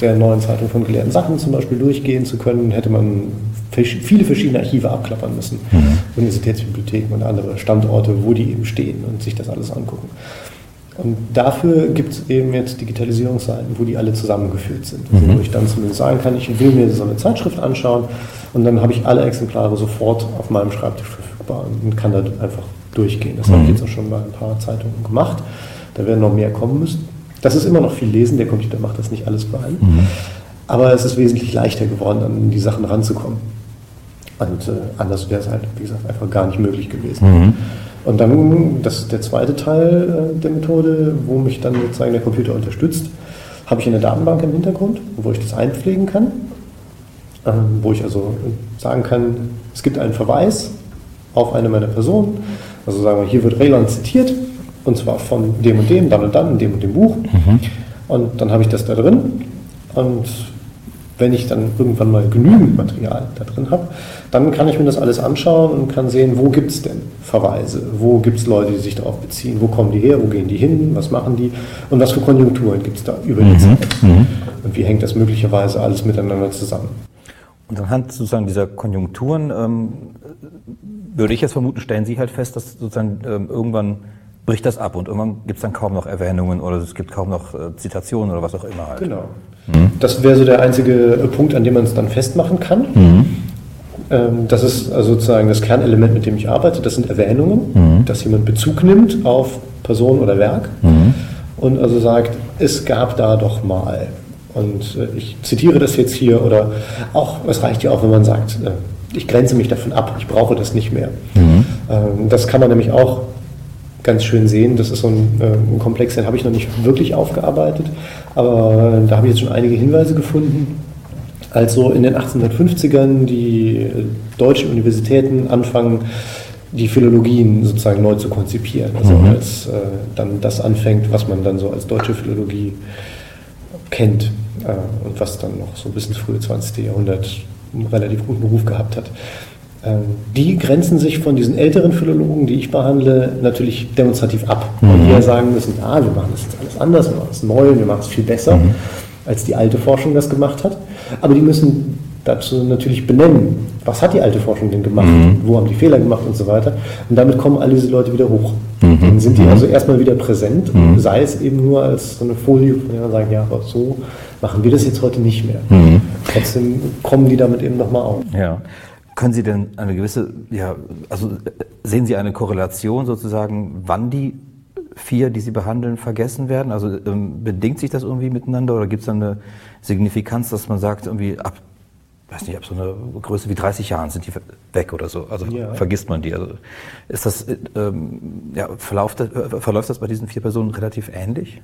der neuen Zeitung von gelehrten Sachen zum Beispiel durchgehen zu können, hätte man viele verschiedene Archive abklappern müssen. Mhm. Universitätsbibliotheken und andere Standorte, wo die eben stehen und sich das alles angucken. Und dafür gibt es eben jetzt Digitalisierungsseiten, wo die alle zusammengeführt sind. Mhm. Wo ich dann zumindest sagen kann, ich will mir so eine Zeitschrift anschauen und dann habe ich alle Exemplare sofort auf meinem Schreibtisch verfügbar und kann da einfach durchgehen. Das mhm. habe ich jetzt auch schon bei ein paar Zeitungen gemacht. Da werden noch mehr kommen müssen. Das ist immer noch viel Lesen, der Computer macht das nicht alles bei allen. Mhm. Aber es ist wesentlich leichter geworden, an die Sachen ranzukommen. Und äh, anders wäre es halt, wie gesagt, einfach gar nicht möglich gewesen. Und dann, das ist der zweite Teil äh, der Methode, wo mich dann sozusagen der Computer unterstützt, habe ich eine Datenbank im Hintergrund, wo ich das einpflegen kann, ähm, wo ich also sagen kann, es gibt einen Verweis auf eine meiner Personen. Also sagen wir, hier wird Raylon zitiert, und zwar von dem und dem, dann und dann, in dem und dem Buch.
Mhm.
Und dann habe ich das da drin. Und wenn ich dann irgendwann mal genügend Material da drin habe, dann kann ich mir das alles anschauen und kann sehen, wo gibt es denn Verweise, wo gibt es Leute, die sich darauf beziehen, wo kommen die her, wo gehen die hin, was machen die und was für Konjunkturen gibt es da über die mhm. Zeit
mhm.
und wie hängt das möglicherweise alles miteinander zusammen.
Und anhand sozusagen dieser Konjunkturen ähm, würde ich jetzt vermuten, stellen Sie halt fest, dass sozusagen ähm, irgendwann bricht das ab und irgendwann gibt es dann kaum noch Erwähnungen oder es gibt kaum noch äh, Zitationen oder was auch immer halt.
Genau. Mhm. Das wäre so der einzige äh, Punkt, an dem man es dann festmachen kann.
Mhm.
Ähm, das ist also sozusagen das Kernelement, mit dem ich arbeite. Das sind Erwähnungen,
mhm.
dass jemand Bezug nimmt auf Person oder Werk
mhm.
und also sagt, es gab da doch mal. Und äh, ich zitiere das jetzt hier oder auch, es reicht ja auch, wenn man sagt, äh, ich grenze mich davon ab, ich brauche das nicht mehr. Mhm. Ähm, das kann man nämlich auch ganz schön sehen. Das ist so ein, äh, ein Komplex, den habe ich noch nicht wirklich aufgearbeitet, aber da habe ich jetzt schon einige Hinweise gefunden. Also in den 1850ern die deutschen Universitäten anfangen, die Philologien sozusagen neu zu konzipieren. Also mhm. als äh, dann das anfängt, was man dann so als deutsche Philologie kennt äh, und was dann noch so bis ins frühe 20. Jahrhundert einen relativ guten Ruf gehabt hat. Ähm, die grenzen sich von diesen älteren Philologen, die ich behandle, natürlich demonstrativ ab. Mhm. Weil die ja sagen müssen, ah, wir machen das jetzt alles anders, wir machen es neu, wir machen es viel besser, mhm. als die alte Forschung das gemacht hat. Aber die müssen dazu natürlich benennen, was hat die alte Forschung denn gemacht, mhm. wo haben die Fehler gemacht und so weiter. Und damit kommen all diese Leute wieder hoch. Mhm. Dann sind die also erstmal wieder präsent, mhm. sei es eben nur als so eine Folie, von der man sagt, ja, aber so machen wir das jetzt heute nicht mehr. Mhm. Trotzdem kommen die damit eben nochmal auf.
Ja. Können Sie denn eine gewisse, ja, also sehen Sie eine Korrelation sozusagen, wann die vier, die Sie behandeln, vergessen werden? Also ähm, bedingt sich das irgendwie miteinander oder gibt es eine Signifikanz, dass man sagt, irgendwie ab, weiß nicht, ab so einer Größe wie 30 Jahren sind die weg oder so? Also ja. vergisst man die? Also ist das, ähm, ja, verläuft das, äh, verläuft das bei diesen vier Personen relativ ähnlich?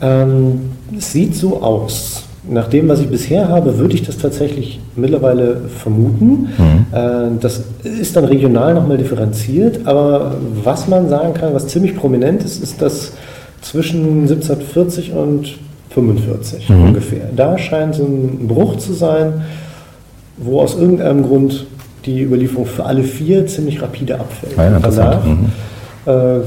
Ähm, es sieht so aus. Nach dem, was ich bisher habe, würde ich das tatsächlich mittlerweile vermuten. Mhm. Äh, das ist dann regional nochmal differenziert, aber was man sagen kann, was ziemlich prominent ist, ist, dass zwischen 1740 und 45 mhm. ungefähr, da scheint so ein Bruch zu sein, wo aus irgendeinem Grund die Überlieferung für alle vier ziemlich rapide abfällt. Ja, Danach mhm. äh,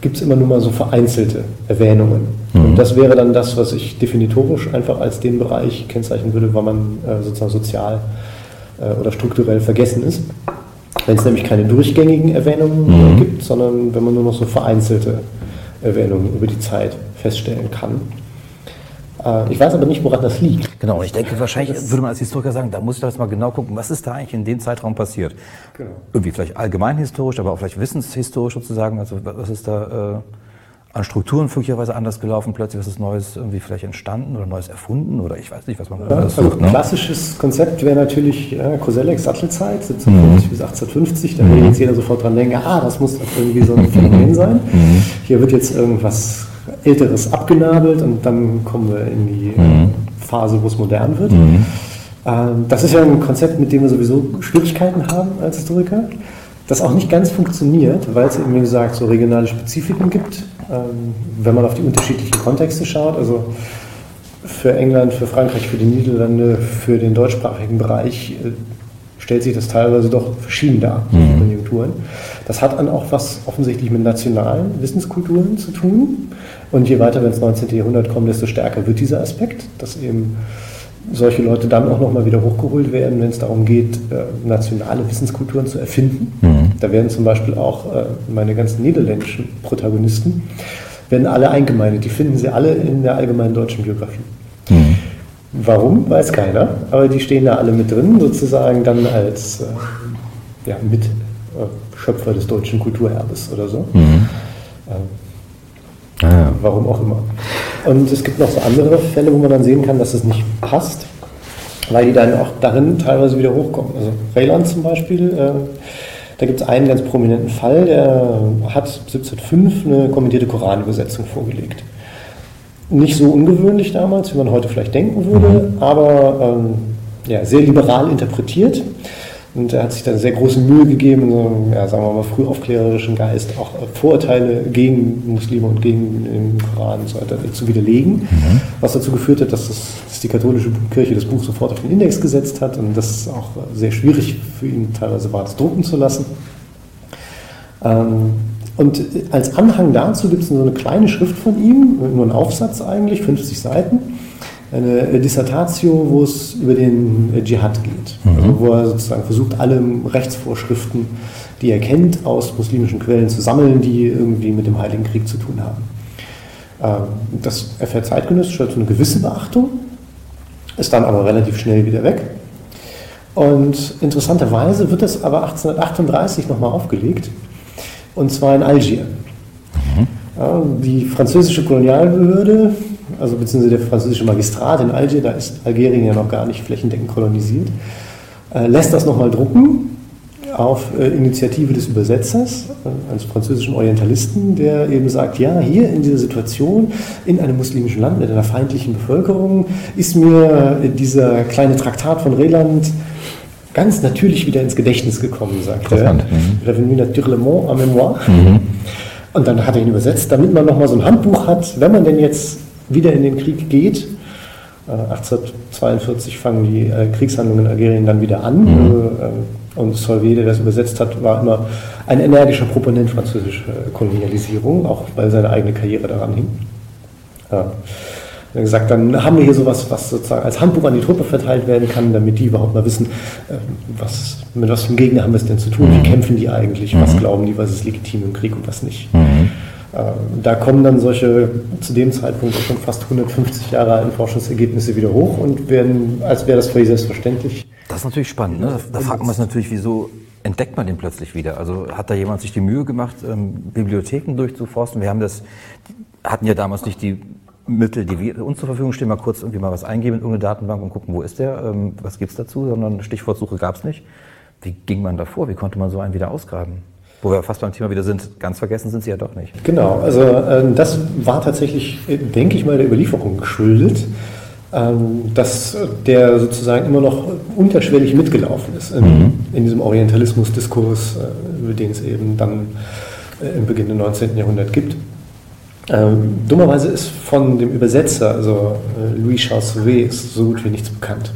gibt es immer nur mal so vereinzelte Erwähnungen. Mhm. Und das wäre dann das, was ich definitorisch einfach als den Bereich kennzeichnen würde, weil man äh, sozusagen sozial äh, oder strukturell vergessen ist. Wenn es nämlich keine durchgängigen Erwähnungen mhm. gibt, sondern wenn man nur noch so vereinzelte Erwähnungen über die Zeit feststellen kann. Äh, ich weiß aber nicht, woran das liegt.
Genau, und ich denke, wahrscheinlich würde man als Historiker sagen, da muss ich das mal genau gucken, was ist da eigentlich in dem Zeitraum passiert. Genau. Irgendwie vielleicht allgemeinhistorisch, aber auch vielleicht wissenshistorisch sozusagen. Also was ist da äh, an Strukturen möglicherweise anders gelaufen, plötzlich was ist Neues irgendwie vielleicht entstanden oder Neues erfunden oder ich weiß nicht, was man
ja, also sucht. Ne? Klassisches Konzept wäre natürlich äh, Kosellex Sattelzeit, 1750 mhm. bis 1850. Da mhm. würde jetzt jeder sofort dran denken, ah, das muss doch irgendwie so ein Phänomen sein. Mhm. Hier wird jetzt irgendwas Älteres abgenabelt und dann kommen wir in die mhm. Phase, wo es modern wird. Mhm. Ähm, das ist ja ein Konzept, mit dem wir sowieso Schwierigkeiten haben als Historiker, das auch nicht ganz funktioniert, weil es eben, wie gesagt, so regionale Spezifiken gibt, wenn man auf die unterschiedlichen Kontexte schaut. Also für England, für Frankreich, für die Niederlande, für den deutschsprachigen Bereich äh, stellt sich das teilweise doch verschieden dar, mhm. Konjunkturen. Das hat dann auch was offensichtlich mit nationalen Wissenskulturen zu tun. Und je weiter wir ins 19. Jahrhundert kommen, desto stärker wird dieser Aspekt, dass eben solche Leute dann auch nochmal wieder hochgeholt werden, wenn es darum geht, äh, nationale Wissenskulturen zu erfinden. Mhm. Da werden zum Beispiel auch äh, meine ganzen niederländischen Protagonisten, werden alle eingemeindet. Die finden sie alle in der allgemeinen deutschen Biografie. Mhm. Warum, weiß keiner, aber die stehen da alle mit drin, sozusagen dann als äh, ja, Mitschöpfer des deutschen Kulturerbes oder so. Mhm. Ähm, ah. Warum auch immer. Und es gibt noch so andere Fälle, wo man dann sehen kann, dass es nicht passt, weil die dann auch darin teilweise wieder hochkommen. Also Rayland zum Beispiel, äh, da gibt es einen ganz prominenten Fall, der hat 1705 eine kommentierte Koranübersetzung vorgelegt nicht so ungewöhnlich damals, wie man heute vielleicht denken würde, mhm. aber ähm, ja, sehr liberal interpretiert. Und er hat sich dann sehr große Mühe gegeben, so einem, ja, sagen wir mal, frühaufklärerischen Geist auch Vorurteile gegen Muslime und gegen den Koran und so weiter zu widerlegen. Mhm. Was dazu geführt hat, dass, das, dass, die katholische Kirche das Buch sofort auf den Index gesetzt hat und das auch sehr schwierig für ihn teilweise war, das drucken zu lassen. Ähm, und als Anhang dazu gibt es so eine kleine Schrift von ihm, nur ein Aufsatz eigentlich, 50 Seiten, eine Dissertatio, wo es über den Dschihad geht. Mhm. Also wo er sozusagen versucht, alle Rechtsvorschriften, die er kennt, aus muslimischen Quellen zu sammeln, die irgendwie mit dem Heiligen Krieg zu tun haben. Ähm, das erfährt zeitgenössisch also eine gewisse Beachtung, ist dann aber relativ schnell wieder weg. Und interessanterweise wird das aber 1838 nochmal aufgelegt und zwar in Algier. Mhm. Die französische Kolonialbehörde, also beziehungsweise der französische Magistrat in Algier, da ist Algerien ja noch gar nicht flächendeckend kolonisiert, äh, lässt das nochmal drucken auf äh, Initiative des Übersetzers, äh, eines französischen Orientalisten, der eben sagt, ja, hier in dieser Situation, in einem muslimischen Land mit einer feindlichen Bevölkerung, ist mir dieser kleine Traktat von Reland ganz natürlich wieder ins Gedächtnis gekommen, sagt er. Mhm. Revenu naturellement en mémoire. Mhm. Und dann hat er ihn übersetzt, damit man nochmal so ein Handbuch hat, wenn man denn jetzt wieder in den Krieg geht. 1842 fangen die Kriegshandlungen in Algerien dann wieder an. Mhm. Also, und Solvay, der das übersetzt hat, war immer ein energischer Proponent französischer Kolonialisierung, auch weil seine eigene Karriere daran hing. Ja. Er hat gesagt, dann haben wir hier sowas, was sozusagen als Handbuch an die Truppe verteilt werden kann, damit die überhaupt mal wissen, äh, was, mit was für einem Gegner haben wir es denn zu tun, wie mhm. kämpfen die eigentlich, was mhm. glauben die, was ist legitim im Krieg und was nicht. Mhm. Ähm, da kommen dann solche zu dem Zeitpunkt schon fast 150 Jahre alten Forschungsergebnisse wieder hoch und werden, als wäre das völlig selbstverständlich,
das ist natürlich spannend. Ne? Da fragt man sich natürlich, wieso entdeckt man den plötzlich wieder? Also hat da jemand sich die Mühe gemacht, ähm, Bibliotheken durchzuforsten? Wir haben das, hatten ja damals nicht die Mittel, die wir uns zur Verfügung stehen, mal kurz irgendwie mal was eingeben in irgendeine Datenbank und gucken, wo ist der, ähm, was gibt es dazu, sondern Stichwortsuche gab es nicht. Wie ging man da vor? Wie konnte man so einen wieder ausgraben? Wo wir fast beim Thema wieder sind, ganz vergessen sind sie ja doch nicht.
Genau, also äh, das war tatsächlich, denke ich mal, der Überlieferung geschuldet. Ähm, dass der sozusagen immer noch unterschwellig mitgelaufen ist in, mhm. in diesem Orientalismus-Diskurs, äh, über den es eben dann äh, im Beginn des 19. Jahrhunderts gibt. Ähm, dummerweise ist von dem Übersetzer, also äh, Louis Charles Sauvé, so gut wie nichts bekannt.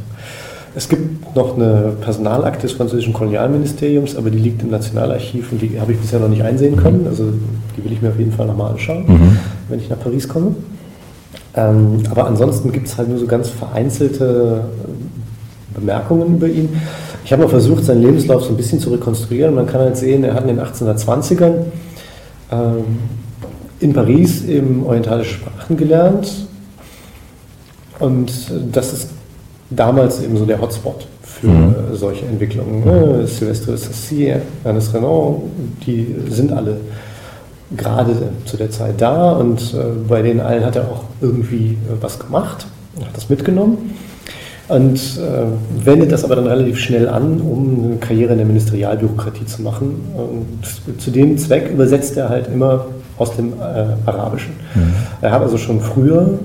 Es gibt noch eine Personalakte des französischen Kolonialministeriums, aber die liegt im Nationalarchiv und die habe ich bisher noch nicht einsehen können. Also die will ich mir auf jeden Fall nochmal anschauen, mhm. wenn ich nach Paris komme. Ähm, aber ansonsten gibt es halt nur so ganz vereinzelte äh, Bemerkungen über ihn. Ich habe mal versucht, seinen Lebenslauf so ein bisschen zu rekonstruieren. Man kann halt sehen, er hat in den 1820ern ähm, in Paris eben orientalische Sprachen gelernt. Und das ist damals eben so der Hotspot für mhm. solche Entwicklungen. Ne? Sylvestre Sassy, Ernest Renan, die sind alle gerade zu der Zeit da und äh, bei denen allen hat er auch irgendwie äh, was gemacht, hat das mitgenommen und äh, wendet das aber dann relativ schnell an, um eine Karriere in der Ministerialbürokratie zu machen. Und zu dem Zweck übersetzt er halt immer aus dem äh, Arabischen. Mhm. Er hat also schon früher,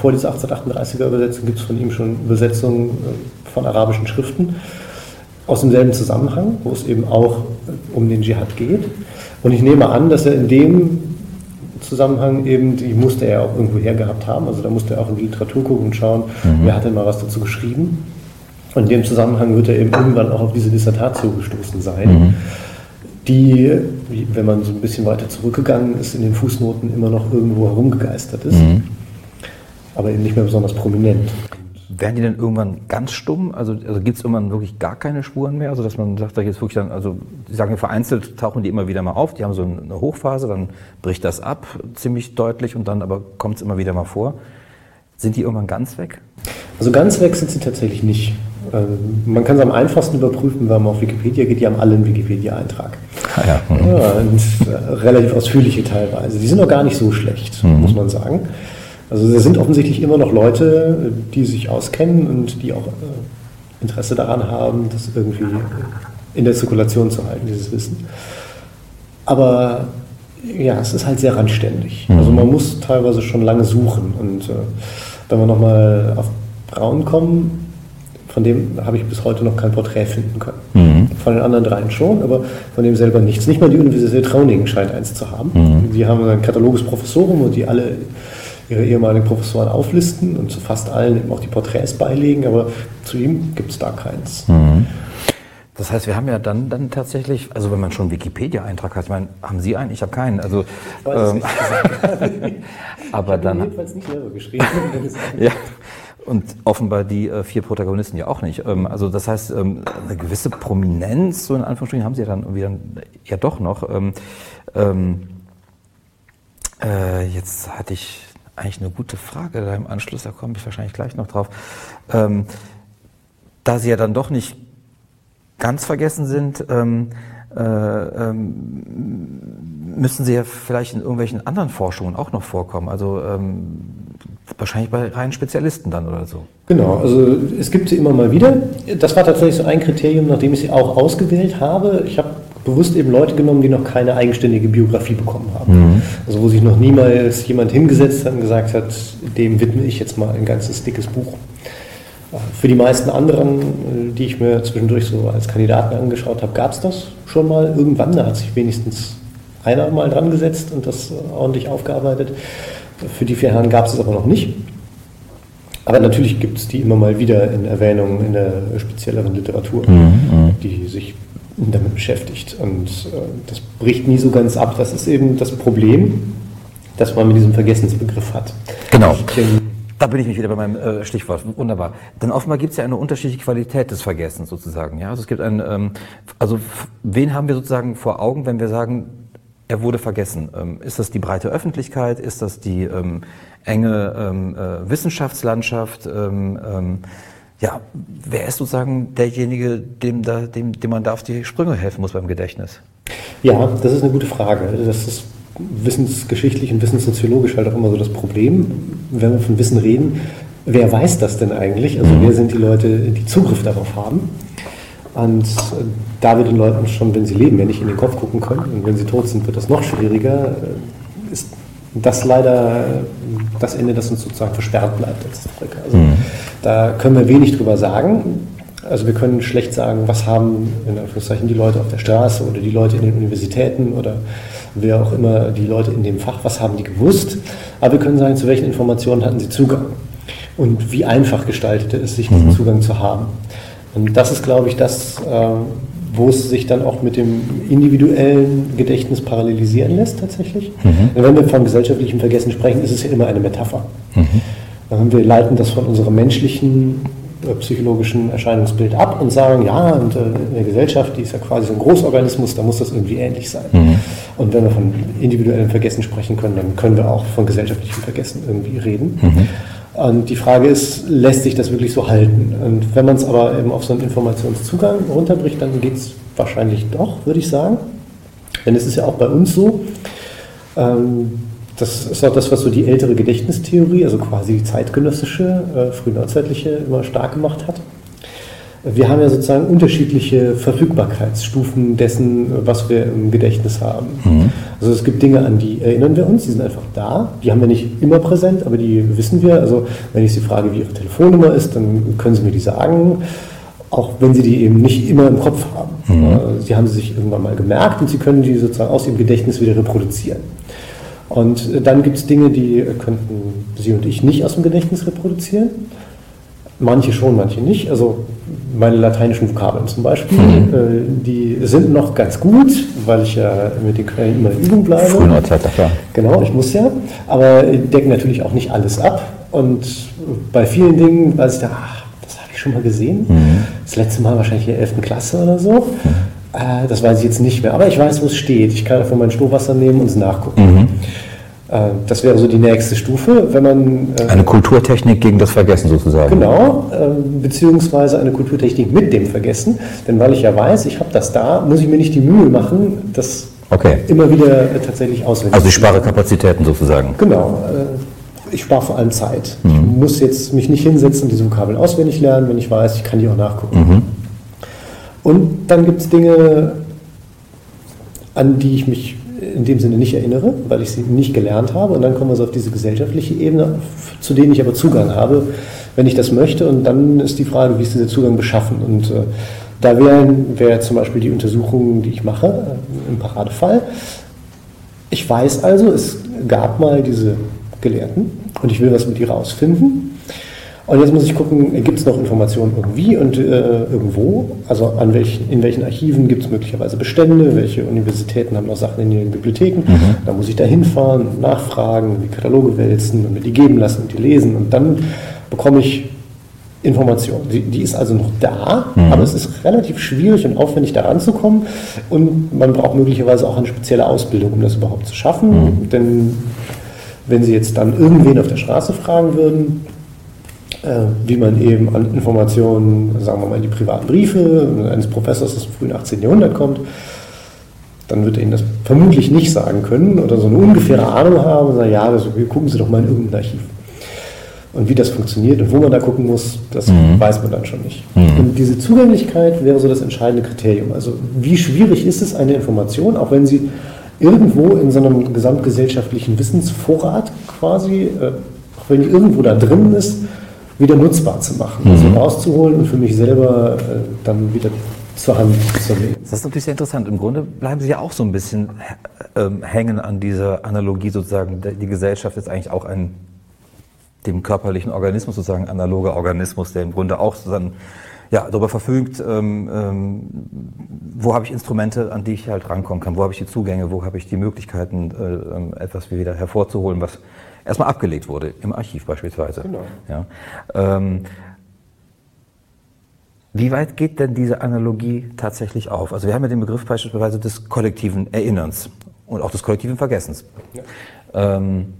vor dieser 1838er Übersetzung, gibt es von ihm schon Übersetzungen äh, von arabischen Schriften aus demselben Zusammenhang, wo es eben auch um den Dschihad geht. Und ich nehme an, dass er in dem Zusammenhang eben, die musste er auch irgendwo her gehabt haben, also da musste er auch in die Literatur gucken und schauen, mhm. wer hat denn mal was dazu geschrieben. Und in dem Zusammenhang wird er eben irgendwann auch auf diese Dissertatio gestoßen sein, mhm. die, wenn man so ein bisschen weiter zurückgegangen ist, in den Fußnoten immer noch irgendwo herumgegeistert ist, mhm. Aber eben nicht mehr besonders prominent.
Werden die denn irgendwann ganz stumm? Also, also gibt es irgendwann wirklich gar keine Spuren mehr? Also dass man sagt, da jetzt wirklich dann, also Sie sagen vereinzelt tauchen die immer wieder mal auf, die haben so eine Hochphase, dann bricht das ab ziemlich deutlich und dann aber kommt es immer wieder mal vor. Sind die irgendwann ganz weg?
Also ganz weg sind sie tatsächlich nicht. Ähm, man kann es am einfachsten überprüfen, wenn man auf Wikipedia geht, die haben alle einen Wikipedia-Eintrag. Ah, ja. Mhm. ja und, äh, relativ ausführliche teilweise. Die sind auch gar nicht so schlecht, mhm. muss man sagen. Also es sind offensichtlich immer noch Leute, die sich auskennen und die auch äh, Interesse daran haben, das irgendwie in der Zirkulation zu halten, dieses Wissen. Aber ja, es ist halt sehr randständig. Mhm. Also man muss teilweise schon lange suchen. Und äh, wenn wir nochmal auf Braun kommen, von dem habe ich bis heute noch kein Porträt finden können. Mhm. Von den anderen dreien schon, aber von dem selber nichts. Nicht mal die Universität Trauningen scheint eins zu haben. Mhm. Die haben ein Katalogus Professorum und die alle ihre ehemaligen Professoren auflisten und zu fast allen eben auch die Porträts beilegen, aber zu ihm gibt es da keins. Mhm.
Das heißt, wir haben ja dann, dann tatsächlich, also wenn man schon einen Wikipedia-Eintrag hat, ich meine, haben Sie einen? Ich habe keinen. Also, ähm, aber ich dann. Jedenfalls nicht selber geschrieben. ja. Und offenbar die äh, vier Protagonisten ja auch nicht. Ähm, also das heißt, ähm, eine gewisse Prominenz, so in Anführungsstrichen, haben sie ja dann irgendwie dann ja doch noch. Ähm, ähm äh, jetzt hatte ich eigentlich eine gute Frage da im Anschluss, da komme ich wahrscheinlich gleich noch drauf. Ähm, da Sie ja dann doch nicht ganz vergessen sind, ähm, äh, ähm, müssen Sie ja vielleicht in irgendwelchen anderen Forschungen auch noch vorkommen. Also ähm, wahrscheinlich bei reinen Spezialisten dann oder so.
Genau, also es gibt sie immer mal wieder. Das war tatsächlich so ein Kriterium, nachdem ich sie auch ausgewählt habe. Ich habe bewusst eben Leute genommen, die noch keine eigenständige Biografie bekommen haben. Mhm. Also wo sich noch niemals jemand hingesetzt hat und gesagt hat, dem widme ich jetzt mal ein ganzes dickes Buch. Für die meisten anderen, die ich mir zwischendurch so als Kandidaten angeschaut habe, gab es das schon mal irgendwann. Da hat sich wenigstens einer mal dran gesetzt und das ordentlich aufgearbeitet. Für die vier Herren gab es es aber noch nicht. Aber natürlich gibt es die immer mal wieder in Erwähnung in der spezielleren Literatur, mhm, mhm. die sich damit beschäftigt. Und äh, das bricht nie so ganz ab. Das ist eben das Problem, das man mit diesem Vergessensbegriff hat.
Genau. Da bin ich mich wieder bei meinem äh, Stichwort. Wunderbar. Denn offenbar gibt es ja eine unterschiedliche Qualität des Vergessens sozusagen. Ja? Also es gibt ein, ähm, also wen haben wir sozusagen vor Augen, wenn wir sagen, er wurde vergessen? Ähm, ist das die breite Öffentlichkeit? Ist das die ähm, enge ähm, äh, Wissenschaftslandschaft? Ja, wer ist sozusagen derjenige, dem, da, dem, dem man da auf die Sprünge helfen muss beim Gedächtnis?
Ja, das ist eine gute Frage. Das ist wissensgeschichtlich und wissenssoziologisch halt auch immer so das Problem, wenn wir von Wissen reden. Wer weiß das denn eigentlich? Also wer sind die Leute, die Zugriff darauf haben? Und äh, da wir den Leuten schon, wenn sie leben, ja nicht in den Kopf gucken können und wenn sie tot sind, wird das noch schwieriger, äh, ist das leider das Ende, das uns sozusagen versperrt bleibt als Historiker. Also mhm. da können wir wenig drüber sagen. Also wir können schlecht sagen, was haben in Anführungszeichen die Leute auf der Straße oder die Leute in den Universitäten oder wer auch immer die Leute in dem Fach, was haben die gewusst. Aber wir können sagen, zu welchen Informationen hatten sie Zugang und wie einfach gestaltete es sich, diesen mhm. Zugang zu haben. Und das ist, glaube ich, das, äh, wo es sich dann auch mit dem individuellen Gedächtnis parallelisieren lässt tatsächlich. Mhm. Wenn wir von gesellschaftlichem Vergessen sprechen, ist es ja immer eine Metapher. Mhm. Wir leiten das von unserem menschlichen äh, psychologischen Erscheinungsbild ab und sagen, ja, und äh, eine Gesellschaft, die ist ja quasi so ein Großorganismus, da muss das irgendwie ähnlich sein. Mhm. Und wenn wir von individuellem Vergessen sprechen können, dann können wir auch von gesellschaftlichem Vergessen irgendwie reden. Mhm. Und die Frage ist, lässt sich das wirklich so halten? Und wenn man es aber eben auf so einen Informationszugang runterbricht, dann geht es wahrscheinlich doch, würde ich sagen. Denn es ist ja auch bei uns so, ähm, das ist auch das, was so die ältere Gedächtnistheorie, also quasi die zeitgenössische, äh, frühneuzeitliche, immer stark gemacht hat. Wir haben ja sozusagen unterschiedliche Verfügbarkeitsstufen dessen, was wir im Gedächtnis haben. Mhm. Also es gibt Dinge, an die erinnern wir uns, die sind einfach da. Die haben wir nicht immer präsent, aber die wissen wir. Also wenn ich Sie frage, wie Ihre Telefonnummer ist, dann können Sie mir die sagen, auch wenn Sie die eben nicht immer im Kopf haben. Mhm. Sie haben sie sich irgendwann mal gemerkt und Sie können die sozusagen aus Ihrem Gedächtnis wieder reproduzieren. Und dann gibt es Dinge, die könnten Sie und ich nicht aus dem Gedächtnis reproduzieren. Manche schon, manche nicht. Also meine lateinischen Vokabeln zum Beispiel, mhm. äh, die sind noch ganz gut, weil ich ja mit den Quellen immer in Übung bleibe.
Früher Zeit,
klar. Genau, ich muss ja. Aber decken natürlich auch nicht alles ab. Und bei vielen Dingen weiß ich da, ach, das habe ich schon mal gesehen. Mhm. Das letzte Mal wahrscheinlich in der 11. Klasse oder so. Mhm. Äh, das weiß ich jetzt nicht mehr. Aber ich weiß, wo es steht. Ich kann einfach mein Stohwasser nehmen und es nachgucken. Äh, das wäre so die nächste Stufe, wenn man.
Äh, eine Kulturtechnik gegen das Vergessen sozusagen.
Genau, äh, beziehungsweise eine Kulturtechnik mit dem Vergessen. Denn weil ich ja weiß, ich habe das da, muss ich mir nicht die Mühe machen, das okay. immer wieder tatsächlich auswendig
Also ich spare Kapazitäten sozusagen.
Genau. Ich spare vor allem Zeit. Mhm. Ich muss jetzt mich nicht hinsetzen und diese Vokabeln auswendig lernen, wenn ich weiß, ich kann die auch nachgucken. Mhm. Und dann gibt es Dinge, an die ich mich in dem Sinne nicht erinnere, weil ich sie nicht gelernt habe. Und dann kommen wir so auf diese gesellschaftliche Ebene, zu denen ich aber Zugang habe, wenn ich das möchte. Und dann ist die Frage, wie ist dieser Zugang beschaffen? Und äh, da wäre wär zum Beispiel die Untersuchung, die ich mache, äh, im Paradefall. Ich weiß also, es gab mal diese Gelehrten und ich will was mit ihr rausfinden. Und jetzt muss ich gucken, gibt es noch Informationen irgendwie und äh, irgendwo? Also an welchen, in welchen Archiven gibt es möglicherweise Bestände? Welche Universitäten haben noch Sachen in ihren Bibliotheken? Mhm. Da muss ich da hinfahren, nachfragen, die Kataloge wälzen und mir die geben lassen und die lesen. Und dann bekomme ich Information. Die, die, ist also noch da, mhm. aber es ist relativ schwierig und aufwendig da ranzukommen. Und man braucht möglicherweise auch eine spezielle Ausbildung, um das überhaupt zu schaffen. Mhm. Denn wenn Sie jetzt dann irgendwen auf der Straße fragen würden, wie man eben an Informationen, sagen wir mal, die privaten Briefe eines Professors aus dem frühen 18. Jahrhundert kommt, dann wird er Ihnen das vermutlich nicht sagen können oder so eine ungefähre Ahnung haben und sagen, ja, das, gucken Sie doch mal in irgendein Archiv. Und wie das funktioniert und wo man da gucken muss, das mhm. weiß man dann schon nicht. Mhm. Und diese Zugänglichkeit wäre so das entscheidende Kriterium. Also wie schwierig ist es, eine Information, auch wenn sie irgendwo in so einem gesamtgesellschaftlichen Wissensvorrat quasi, äh, auch wenn die irgendwo da drin ist, wieder nutzbar zu machen. Also mhm. Also rauszuholen und für mich selber äh, dann wieder zur Hand zu nehmen.
Das ist natürlich sehr interessant. Im Grunde bleiben Sie ja auch so ein bisschen äh, hängen an dieser Analogie sozusagen. Die Gesellschaft ist eigentlich auch ein dem körperlichen Organismus sozusagen analoger Organismus, der im Grunde auch sozusagen ja, darüber verfügt, ähm, ähm, wo habe ich Instrumente, an die ich halt rankommen kann, wo habe ich die Zugänge, wo habe ich die Möglichkeiten, äh, ähm, etwas wieder hervorzuholen, was erstmal abgelegt wurde, im Archiv beispielsweise. Genau. Ja. Ähm, wie weit geht denn diese Analogie tatsächlich auf? Also wir haben ja den Begriff beispielsweise des kollektiven Erinnerns und auch des kollektiven Vergessens. Ja. Ähm,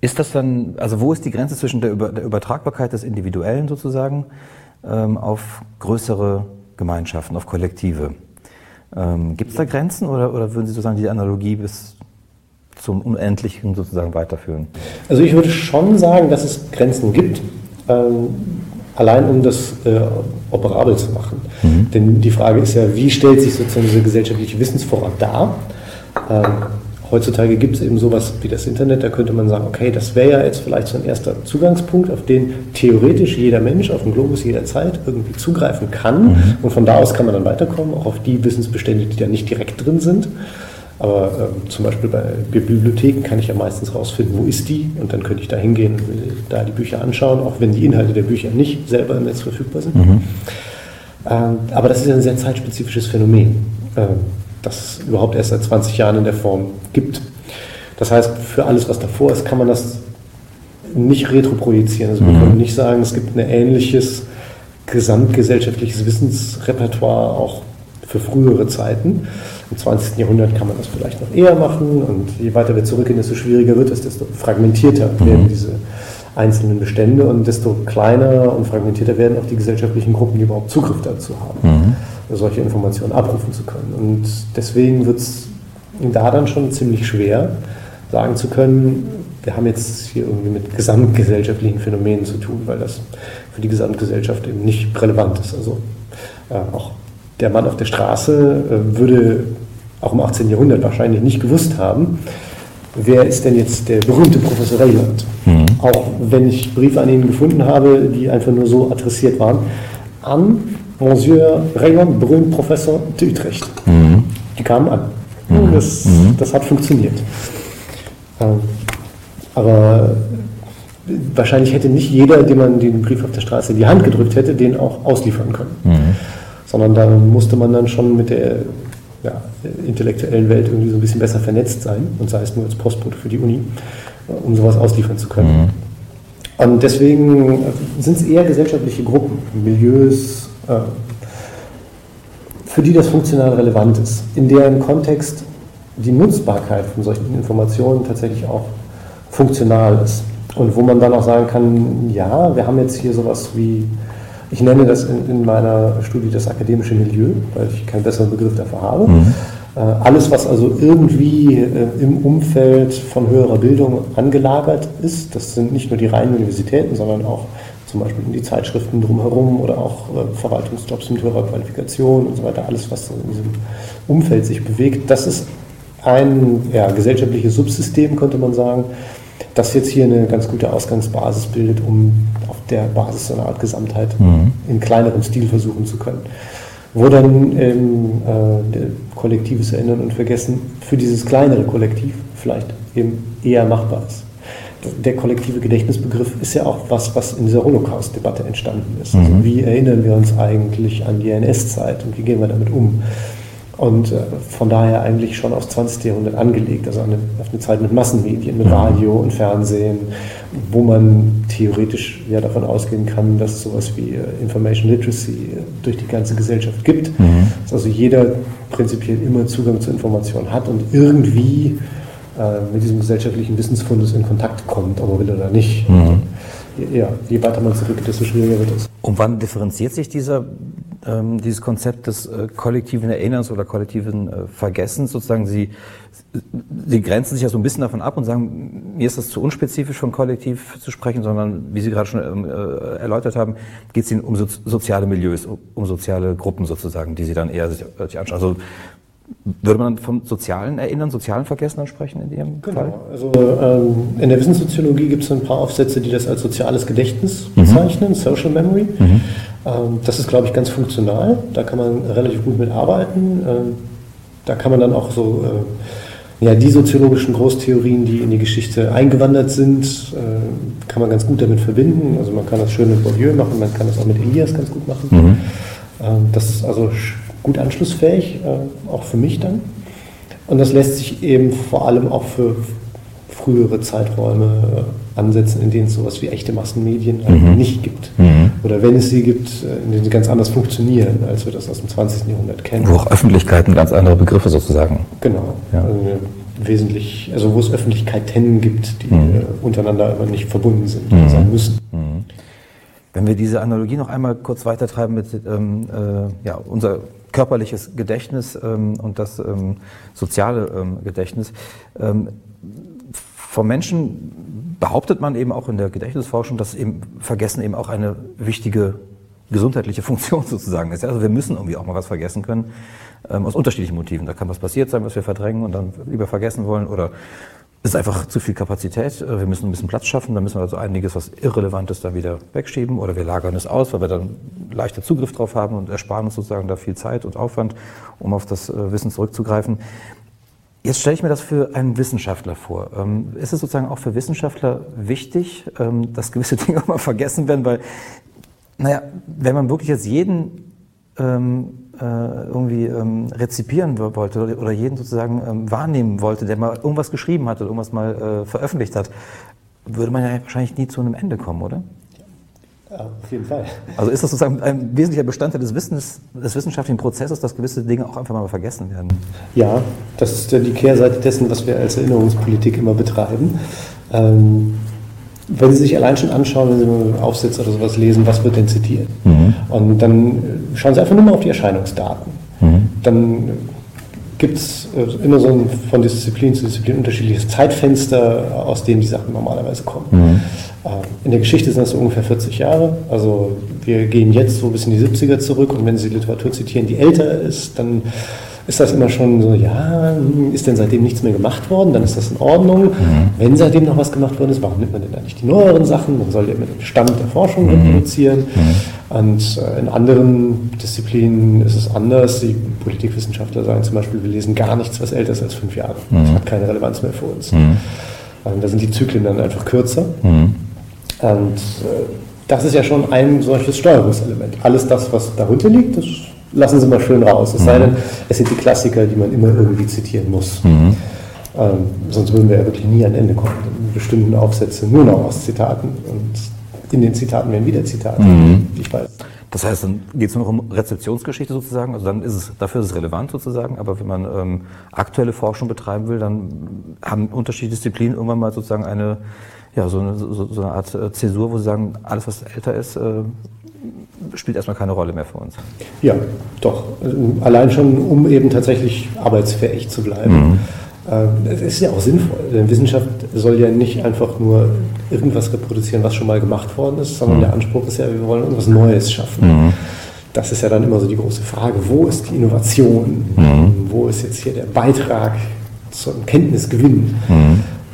ist das dann, also wo ist die Grenze zwischen der, Über der Übertragbarkeit des Individuellen sozusagen ähm, auf größere Gemeinschaften, auf Kollektive? Ähm, Gibt es da Grenzen oder, oder würden Sie sozusagen die Analogie bis zum Unendlichen sozusagen weiterführen?
Also ich würde schon sagen, dass es Grenzen gibt, ähm, allein um das äh, operabel zu machen. Mhm. Denn die Frage ist ja, wie stellt sich sozusagen dieser gesellschaftliche Wissensvorrat dar? Ähm, Heutzutage gibt es eben sowas wie das Internet, da könnte man sagen, okay, das wäre ja jetzt vielleicht so ein erster Zugangspunkt, auf den theoretisch jeder Mensch auf dem Globus jederzeit irgendwie zugreifen kann. Mhm. Und von da aus kann man dann weiterkommen, auch auf die Wissensbestände, die da nicht direkt drin sind. Aber ähm, zum Beispiel bei Bibliotheken kann ich ja meistens rausfinden, wo ist die und dann könnte ich da hingehen und da die Bücher anschauen, auch wenn die Inhalte der Bücher nicht selber im Netz verfügbar sind. Mhm. Ähm, aber das ist ein sehr zeitspezifisches Phänomen. Ähm, das es überhaupt erst seit 20 Jahren in der Form gibt. Das heißt, für alles, was davor ist, kann man das nicht retroprojizieren. Also wir mhm. können nicht sagen, es gibt ein ähnliches gesamtgesellschaftliches Wissensrepertoire auch für frühere Zeiten. Im 20. Jahrhundert kann man das vielleicht noch eher machen und je weiter wir zurückgehen, desto schwieriger wird es, desto fragmentierter mhm. werden diese einzelnen Bestände und desto kleiner und fragmentierter werden auch die gesellschaftlichen Gruppen, die überhaupt Zugriff dazu haben. Mhm solche Informationen abrufen zu können. Und deswegen wird es da dann schon ziemlich schwer, sagen zu können, wir haben jetzt hier irgendwie mit gesamtgesellschaftlichen Phänomenen zu tun, weil das für die Gesamtgesellschaft eben nicht relevant ist. Also äh, auch der Mann auf der Straße äh, würde auch im 18. Jahrhundert wahrscheinlich nicht gewusst haben, wer ist denn jetzt der berühmte Professor Rayland. Mhm. Auch wenn ich Briefe an ihn gefunden habe, die einfach nur so adressiert waren, an Monsieur Raymond Brun, Professor de Utrecht. Mhm. Die kamen an. Mhm. Das, mhm. das hat funktioniert. Ähm, aber wahrscheinlich hätte nicht jeder, dem man den Brief auf der Straße in die Hand gedrückt hätte, den auch ausliefern können. Sondern da musste man dann schon mit der ja, intellektuellen Welt irgendwie so ein bisschen besser vernetzt sein und sei es nur als Postbote für die Uni, um sowas ausliefern zu können. Mhm. Und deswegen sind es eher gesellschaftliche Gruppen, Milieus, äh, für die das funktional relevant ist, in deren Kontext die Nutzbarkeit von solchen Informationen tatsächlich auch funktional ist. Und wo man dann auch sagen kann, ja, wir haben jetzt hier sowas wie, ich nenne das in, in meiner Studie das akademische Milieu, weil ich keinen besseren Begriff dafür habe. Mhm. Äh, alles, was also irgendwie äh, im Umfeld von höherer Bildung angelagert ist, das sind nicht nur die reinen Universitäten, sondern auch zum Beispiel die Zeitschriften drumherum oder auch äh, Verwaltungsjobs mit höherer Qualifikation und so weiter, alles, was in diesem Umfeld sich bewegt, das ist ein ja, gesellschaftliches Subsystem, könnte man sagen, das jetzt hier eine ganz gute Ausgangsbasis bildet, um der Basis so eine Art Gesamtheit mhm. in kleinerem Stil versuchen zu können. Wo dann ähm, äh, kollektives Erinnern und Vergessen für dieses kleinere Kollektiv vielleicht eben eher machbar ist der kollektive Gedächtnisbegriff ist ja auch was, was in dieser Holocaust-Debatte entstanden ist. Also mhm. wie erinnern wir uns eigentlich an die NS-Zeit und wie gehen wir damit um? Und äh, von daher eigentlich schon aufs 20. Jahrhundert angelegt, also eine, auf eine Zeit mit Massenmedien, mit mhm. Radio und Fernsehen, wo man theoretisch ja davon ausgehen kann, dass es sowas wie äh, Information Literacy äh, durch die ganze Gesellschaft gibt. Mhm. Dass also jeder prinzipiell immer Zugang zu Informationen hat und irgendwie äh, mit diesem gesellschaftlichen Wissensfundus in Kontakt kommt, ob er will oder nicht. Mhm. Ja, je weiter man zurückgeht, desto schwieriger wird es.
Und wann differenziert sich dieser, ähm, dieses Konzept des äh, kollektiven Erinnerns oder kollektiven äh, Vergessens sozusagen? Sie, Sie grenzen sich ja so ein bisschen davon ab und sagen, mir ist das zu unspezifisch von kollektiv zu sprechen, sondern wie Sie gerade schon ähm, äh, erläutert haben, geht es Ihnen um so, soziale Milieus, um, um, soziale Gruppen sozusagen, die Sie dann eher sich, sich anschauen. Also würde man von sozialen Erinnern, sozialen Vergessen dann sprechen in Ihrem
genau. Fall? Also ähm, in der Wissenssoziologie gibt es ein paar Aufsätze, die das als soziales Gedächtnis mhm. bezeichnen, Social Memory. Mhm. Ähm, das ist, glaube ich, ganz funktional. Da kann man relativ gut mit arbeiten. Ähm, da kann man dann auch so äh, ja, die soziologischen Großtheorien, die in die Geschichte eingewandert sind, äh, kann man ganz gut damit verbinden. Also man kann das schön mit Bourdieu machen, man kann das auch mit Elias ganz gut machen. Mhm. Ähm, das ist also gut anschlussfähig, äh, auch für mich dann. Und das lässt sich eben vor allem auch für frühere Zeiträume äh, ansetzen, in denen es sowas wie echte Massenmedien mhm. nicht gibt. Mhm. Oder wenn es sie gibt, äh, in denen sie ganz anders funktionieren, als wir das aus dem 20. Jahrhundert kennen.
Wo auch Öffentlichkeiten ganz andere Begriffe sozusagen.
Genau. Ja. Also wesentlich, also wo es Öffentlichkeiten gibt, die mhm. untereinander aber nicht verbunden sind, mhm. sein müssen. Mhm.
Wenn wir diese Analogie noch einmal kurz weitertreiben mit ähm, äh, ja, unser körperliches Gedächtnis ähm, und das ähm, soziale ähm, Gedächtnis. Ähm, vom Menschen behauptet man eben auch in der Gedächtnisforschung, dass eben Vergessen eben auch eine wichtige gesundheitliche Funktion sozusagen ist. Also wir müssen irgendwie auch mal was vergessen können, ähm, aus unterschiedlichen Motiven. Da kann was passiert sein, was wir verdrängen und dann lieber vergessen wollen oder ist einfach zu viel Kapazität. Äh, wir müssen ein bisschen Platz schaffen. Da müssen wir also einiges, was Irrelevantes, da wieder wegschieben. Oder wir lagern es aus, weil wir dann leichter Zugriff drauf haben und ersparen uns sozusagen da viel Zeit und Aufwand, um auf das äh, Wissen zurückzugreifen. Jetzt stelle ich mir das für einen Wissenschaftler vor. Ähm, ist es sozusagen auch für Wissenschaftler wichtig, ähm, dass gewisse Dinge auch mal vergessen werden? Weil, naja, wenn man wirklich jetzt jeden ähm, äh, irgendwie ähm, rezipieren wollte oder jeden sozusagen ähm, wahrnehmen wollte, der mal irgendwas geschrieben hat oder irgendwas mal äh, veröffentlicht hat, würde man ja wahrscheinlich nie zu einem Ende kommen, oder?
Ja, auf jeden Fall.
Also ist das sozusagen ein wesentlicher Bestandteil des Wissens, des wissenschaftlichen Prozesses, dass gewisse Dinge auch einfach mal vergessen werden?
Ja, das ist ja die Kehrseite dessen, was wir als Erinnerungspolitik immer betreiben. Ähm, wenn Sie sich allein schon anschauen, wenn Sie einen Aufsatz oder sowas lesen, was wird denn zitiert? Mhm. Und dann schauen Sie einfach nur mal auf die Erscheinungsdaten. Mhm. Dann gibt es äh, immer so ein von Disziplin zu Disziplin unterschiedliches Zeitfenster, aus dem die Sachen normalerweise kommen. Mhm. In der Geschichte sind das so ungefähr 40 Jahre. Also wir gehen jetzt so bis in die 70er zurück und wenn Sie Literatur zitieren, die älter ist, dann ist das immer schon so, ja, ist denn seitdem nichts mehr gemacht worden, dann ist das in Ordnung. Mhm. Wenn seitdem noch was gemacht worden ist, warum nimmt man denn da nicht die neueren Sachen? Man soll ja immer den Stand der Forschung mhm. reproduzieren. Mhm. Und äh, in anderen Disziplinen ist es anders. Die Politikwissenschaftler sagen zum Beispiel, wir lesen gar nichts, was älter ist als fünf Jahre. Das mhm. hat keine Relevanz mehr für uns. Und da sind die Zyklen dann einfach kürzer. Mhm. Und äh, das ist ja schon ein solches Steuerungselement. Alles das, was darunter liegt, das lassen Sie mal schön raus. Es mhm. sei denn, es sind die Klassiker, die man immer irgendwie zitieren muss. Mhm. Ähm, sonst würden wir ja wirklich nie an Ende kommen. Bestimmten Aufsätze nur noch aus Zitaten und in den Zitaten werden wieder Zitate. Mhm.
Ich weiß. Das heißt, dann geht es nur noch um Rezeptionsgeschichte sozusagen, also dann ist es, dafür ist es relevant sozusagen, aber wenn man ähm, aktuelle Forschung betreiben will, dann haben unterschiedliche Disziplinen irgendwann mal sozusagen eine, ja, so eine, so, so eine Art äh, Zäsur, wo sie sagen, alles was älter ist, äh, spielt erstmal keine Rolle mehr für uns.
Ja, doch. Allein schon, um eben tatsächlich arbeitsfähig zu bleiben. Mhm. Ähm, es ist ja auch sinnvoll, denn Wissenschaft soll ja nicht einfach nur irgendwas reproduzieren, was schon mal gemacht worden ist, sondern mhm. der Anspruch ist ja, wir wollen irgendwas Neues schaffen. Mhm. Das ist ja dann immer so die große Frage, wo ist die Innovation? Mhm. Wo ist jetzt hier der Beitrag zum Kenntnisgewinn?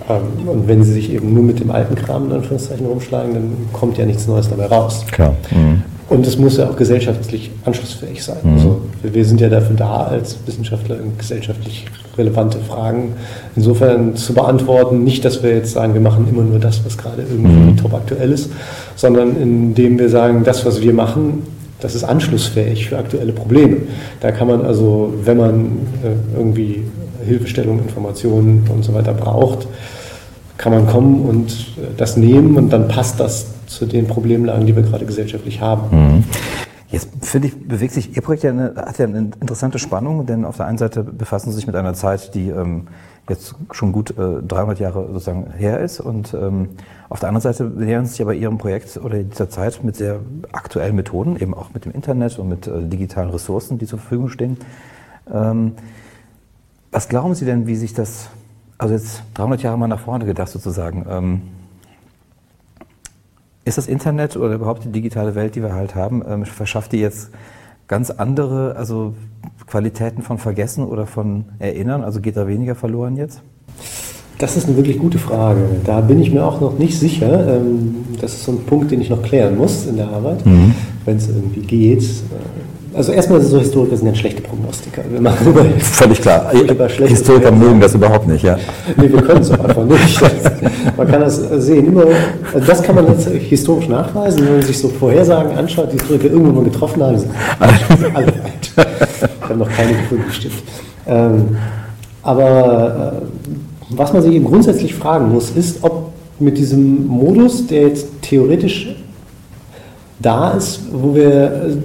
Ähm, und wenn Sie sich eben nur mit dem alten Kram in Anführungszeichen rumschlagen, dann kommt ja nichts Neues dabei raus.
Klar. Mhm.
Und es muss ja auch gesellschaftlich anschlussfähig sein. Mhm. Also wir sind ja dafür da, als Wissenschaftler gesellschaftlich relevante Fragen insofern zu beantworten. Nicht, dass wir jetzt sagen, wir machen immer nur das, was gerade irgendwie mhm. top aktuell ist, sondern indem wir sagen, das, was wir machen, das ist anschlussfähig für aktuelle Probleme. Da kann man also, wenn man äh, irgendwie Hilfestellung, Informationen und so weiter braucht, kann man kommen und äh, das nehmen und dann passt das zu den Problemlagen, die wir gerade gesellschaftlich haben. Mhm.
Jetzt finde ich, bewegt sich Ihr Projekt ja eine, hat ja eine interessante Spannung, denn auf der einen Seite befassen Sie sich mit einer Zeit, die ähm, jetzt schon gut äh, 300 Jahre sozusagen her ist und ähm, auf der anderen Seite nähern Sie sich aber Ihrem Projekt oder dieser Zeit mit sehr aktuellen Methoden, eben auch mit dem Internet und mit äh, digitalen Ressourcen, die zur Verfügung stehen. Ähm, was glauben Sie denn, wie sich das, also jetzt 300 Jahre mal nach vorne gedacht sozusagen, ähm, ist das Internet oder überhaupt die digitale Welt, die wir halt haben, ähm, verschafft die jetzt ganz andere also Qualitäten von Vergessen oder von Erinnern? Also geht da weniger verloren jetzt?
Das ist eine wirklich gute Frage. Da bin ich mir auch noch nicht sicher. Ähm, das ist so ein Punkt, den ich noch klären muss in der Arbeit, mhm. wenn es irgendwie geht. Also erstmal so Historiker sind ja schlechte Prognostiker.
Wir machen immer Völlig klar. Historiker mögen das überhaupt nicht, ja.
Nee, wir können es einfach nicht. Man kann das sehen. Immer, also das kann man jetzt historisch nachweisen, wenn man sich so Vorhersagen anschaut, die Historiker irgendwann mal getroffen haben, sind alle falsch. Ich habe noch keine gefunden, bestimmt. Ähm, aber äh, was man sich eben grundsätzlich fragen muss, ist, ob mit diesem Modus, der jetzt theoretisch da ist, wo wir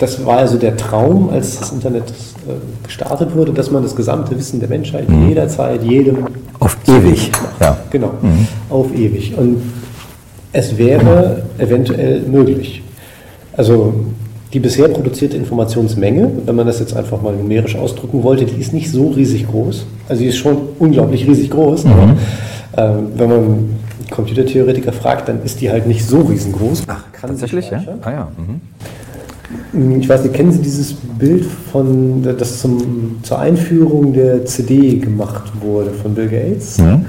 das war also der Traum, als das Internet äh, gestartet wurde, dass man das gesamte Wissen der Menschheit mhm. jederzeit, jedem.
Auf ewig.
Ja. Genau, mhm. auf ewig. Und es wäre eventuell möglich. Also die bisher produzierte Informationsmenge, wenn man das jetzt einfach mal numerisch ausdrücken wollte, die ist nicht so riesig groß. Also die ist schon unglaublich riesig groß. Mhm. Aber, äh, wenn man Computertheoretiker fragt, dann ist die halt nicht so riesengroß.
Ach, kann tatsächlich, ja? Ah ja. Mhm.
Ich weiß nicht, kennen Sie dieses Bild von, das zum, zur Einführung der CD gemacht wurde von Bill Gates? Ja.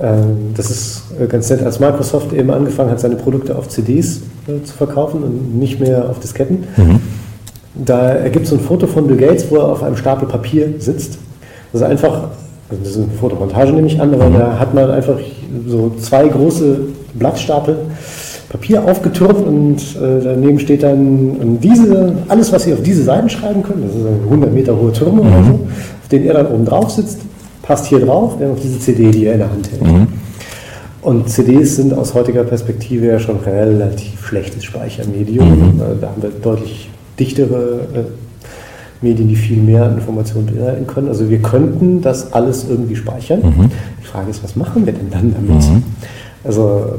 Ähm, das ist äh, ganz nett, als Microsoft eben angefangen hat, seine Produkte auf CDs äh, zu verkaufen und nicht mehr auf Disketten. Mhm. Da ergibt es ein Foto von Bill Gates, wo er auf einem Stapel Papier sitzt. Das ist einfach, also das ist eine Fotomontage nehme ich an, aber mhm. da hat man einfach so zwei große Blattstapel Papier aufgetürmt und äh, daneben steht dann diese, alles, was Sie auf diese Seiten schreiben können, das ist ein 100 Meter hohe Türme mhm. oder so, auf denen er dann oben drauf sitzt, passt hier drauf, während auf diese CD, die er in der Hand hält. Mhm. Und CDs sind aus heutiger Perspektive ja schon relativ schlechtes Speichermedium. Mhm. Äh, da haben wir deutlich dichtere äh, Medien, die viel mehr Informationen beinhalten können. Also wir könnten das alles irgendwie speichern. Mhm. Die Frage ist, was machen wir denn dann damit? Mhm. Also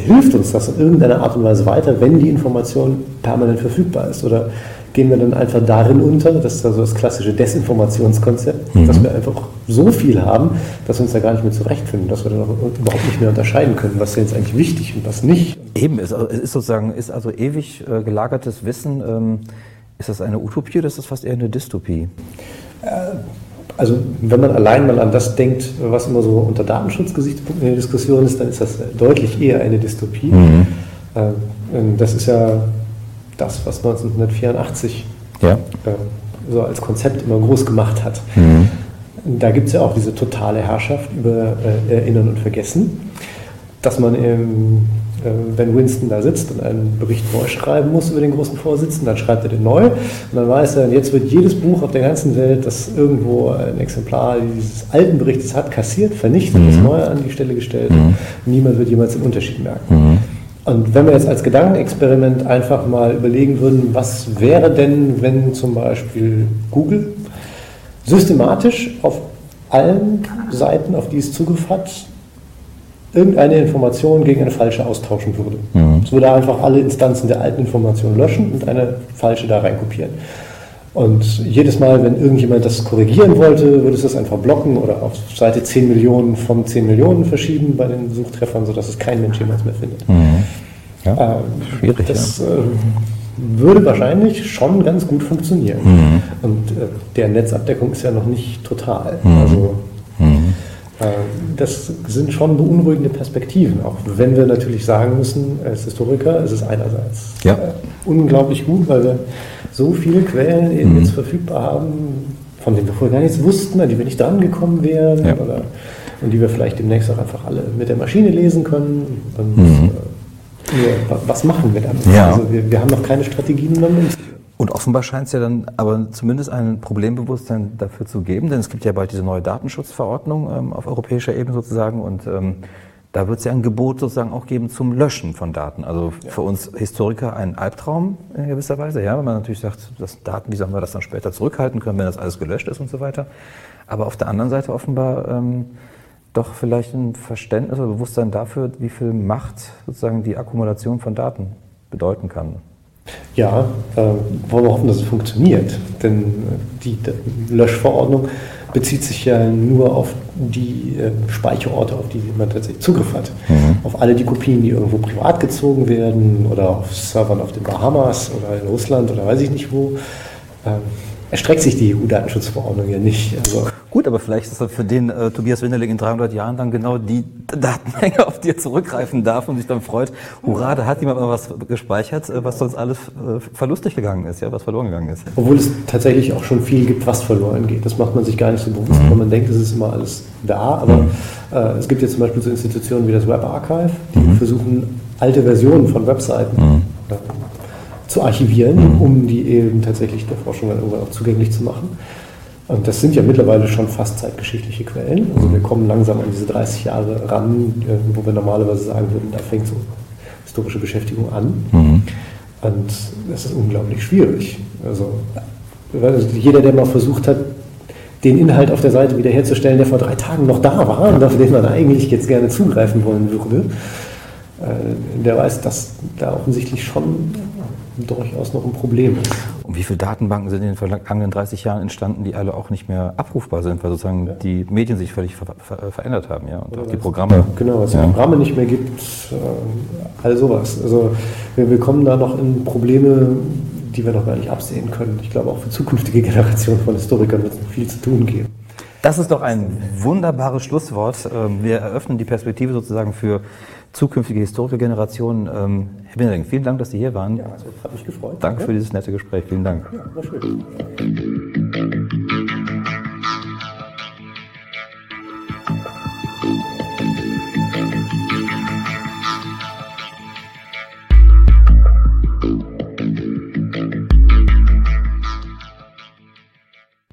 hilft uns das in irgendeiner Art und Weise weiter, wenn die Information permanent verfügbar ist? Oder gehen wir dann einfach darin unter, das ist also das klassische Desinformationskonzept, mhm. dass wir einfach so viel haben, dass wir uns da gar nicht mehr zurechtfinden, dass wir dann überhaupt nicht mehr unterscheiden können, was ist jetzt eigentlich wichtig und was nicht.
Eben, es ist sozusagen, ist also ewig äh, gelagertes Wissen, ähm, ist das eine Utopie oder ist das fast eher eine Dystopie?
Äh, also wenn man allein mal an das denkt, was immer so unter Datenschutzgesichtspunkten in der Diskussion ist, dann ist das deutlich eher eine Dystopie. Mhm. Ähm, das ist ja das, was 1984 ja. Äh, so als Konzept immer groß gemacht hat. Mhm. Da gibt es ja auch diese totale Herrschaft über äh, Erinnern und Vergessen, dass man im äh, wenn Winston da sitzt und einen Bericht neu schreiben muss über den großen Vorsitzenden, dann schreibt er den neu und dann weiß er, jetzt wird jedes Buch auf der ganzen Welt, das irgendwo ein Exemplar dieses alten Berichtes hat, kassiert, vernichtet, mhm. das neue an die Stelle gestellt. Mhm. Niemand wird jemals den Unterschied merken. Mhm. Und wenn wir jetzt als Gedankenexperiment einfach mal überlegen würden, was wäre denn, wenn zum Beispiel Google systematisch auf allen Seiten, auf die es Zugriff hat, irgendeine Information gegen eine falsche austauschen würde. Mhm. Es würde einfach alle Instanzen der alten Information löschen und eine falsche da reinkopieren. Und jedes Mal, wenn irgendjemand das korrigieren wollte, würde es das einfach blocken oder auf Seite 10 Millionen von 10 Millionen verschieben bei den Suchtreffern, sodass es kein Mensch jemals mehr findet. Mhm. Ja, ähm, schwierig. Das ja. äh, würde wahrscheinlich schon ganz gut funktionieren. Mhm. Und äh, der Netzabdeckung ist ja noch nicht total. Mhm. Also, das sind schon beunruhigende Perspektiven, auch wenn wir natürlich sagen müssen, als Historiker ist es einerseits ja. Äh, unglaublich gut, weil wir so viele Quellen eben mhm. jetzt verfügbar haben, von denen wir vorher gar nichts wussten, an die wir nicht drangekommen wären ja. oder, und die wir vielleicht demnächst auch einfach alle mit der Maschine lesen können. Und, mhm. äh, was machen wir damit? Ja. Also wir, wir, haben noch keine Strategien, damit
und offenbar scheint es ja dann aber zumindest ein Problembewusstsein dafür zu geben, denn es gibt ja bald diese neue Datenschutzverordnung ähm, auf europäischer Ebene sozusagen und ähm, da wird es ja ein Gebot sozusagen auch geben zum Löschen von Daten. Also ja. für uns Historiker ein Albtraum in gewisser Weise, ja, wenn man natürlich sagt, dass Daten, wie sollen wir das dann später zurückhalten können, wenn das alles gelöscht ist und so weiter. Aber auf der anderen Seite offenbar ähm, doch vielleicht ein Verständnis oder Bewusstsein dafür, wie viel Macht sozusagen die Akkumulation von Daten bedeuten kann.
Ja, äh, wollen wir hoffen, dass es funktioniert. Denn äh, die Löschverordnung bezieht sich ja nur auf die äh, Speicherorte, auf die man tatsächlich Zugriff hat. Mhm. Auf alle die Kopien, die irgendwo privat gezogen werden oder auf Servern auf den Bahamas oder in Russland oder weiß ich nicht wo. Ähm, erstreckt sich die EU-Datenschutzverordnung ja nicht.
Also Gut, aber vielleicht ist das für den äh, Tobias Winterling in 300 Jahren dann genau die Datenmenge, auf die er zurückgreifen darf und sich dann freut, hurra, da hat jemand mal was gespeichert, äh, was sonst alles äh, verlustig gegangen ist, ja, was verloren gegangen ist.
Obwohl es tatsächlich auch schon viel gibt, was verloren geht. Das macht man sich gar nicht so bewusst, mhm. weil man denkt, es ist immer alles da. Aber mhm. äh, es gibt jetzt zum Beispiel so Institutionen wie das Web Archive, die mhm. versuchen, alte Versionen von Webseiten mhm. Zu archivieren, mhm. um die eben tatsächlich der Forschung dann irgendwann auch zugänglich zu machen. Und das sind ja mittlerweile schon fast zeitgeschichtliche Quellen. Also wir kommen langsam an diese 30 Jahre ran, äh, wo wir normalerweise sagen würden, da fängt so historische Beschäftigung an. Mhm. Und das ist unglaublich schwierig. Also jeder, der mal versucht hat, den Inhalt auf der Seite wiederherzustellen, der vor drei Tagen noch da war und auf den man eigentlich jetzt gerne zugreifen wollen würde, äh, der weiß, dass da offensichtlich schon durchaus noch ein Problem ist.
Und wie viele Datenbanken sind in den vergangenen 30 Jahren entstanden, die alle auch nicht mehr abrufbar sind, weil sozusagen ja. die Medien sich völlig ver ver verändert haben, ja, und Oder auch die Programme.
Genau, weil es ja. Programme nicht mehr gibt, äh, all sowas. Also wir, wir kommen da noch in Probleme, die wir noch gar nicht absehen können. Ich glaube, auch für zukünftige Generationen von Historikern wird es noch viel zu tun geben.
Das ist doch ein wunderbares Schlusswort. Ähm, wir eröffnen die Perspektive sozusagen für zukünftige Historikergenerationen. Ähm, Herr Beneding, vielen Dank, dass Sie hier waren.
Ja, also hat mich gefreut.
Danke für dieses nette Gespräch. Vielen Dank. Ja, war schön.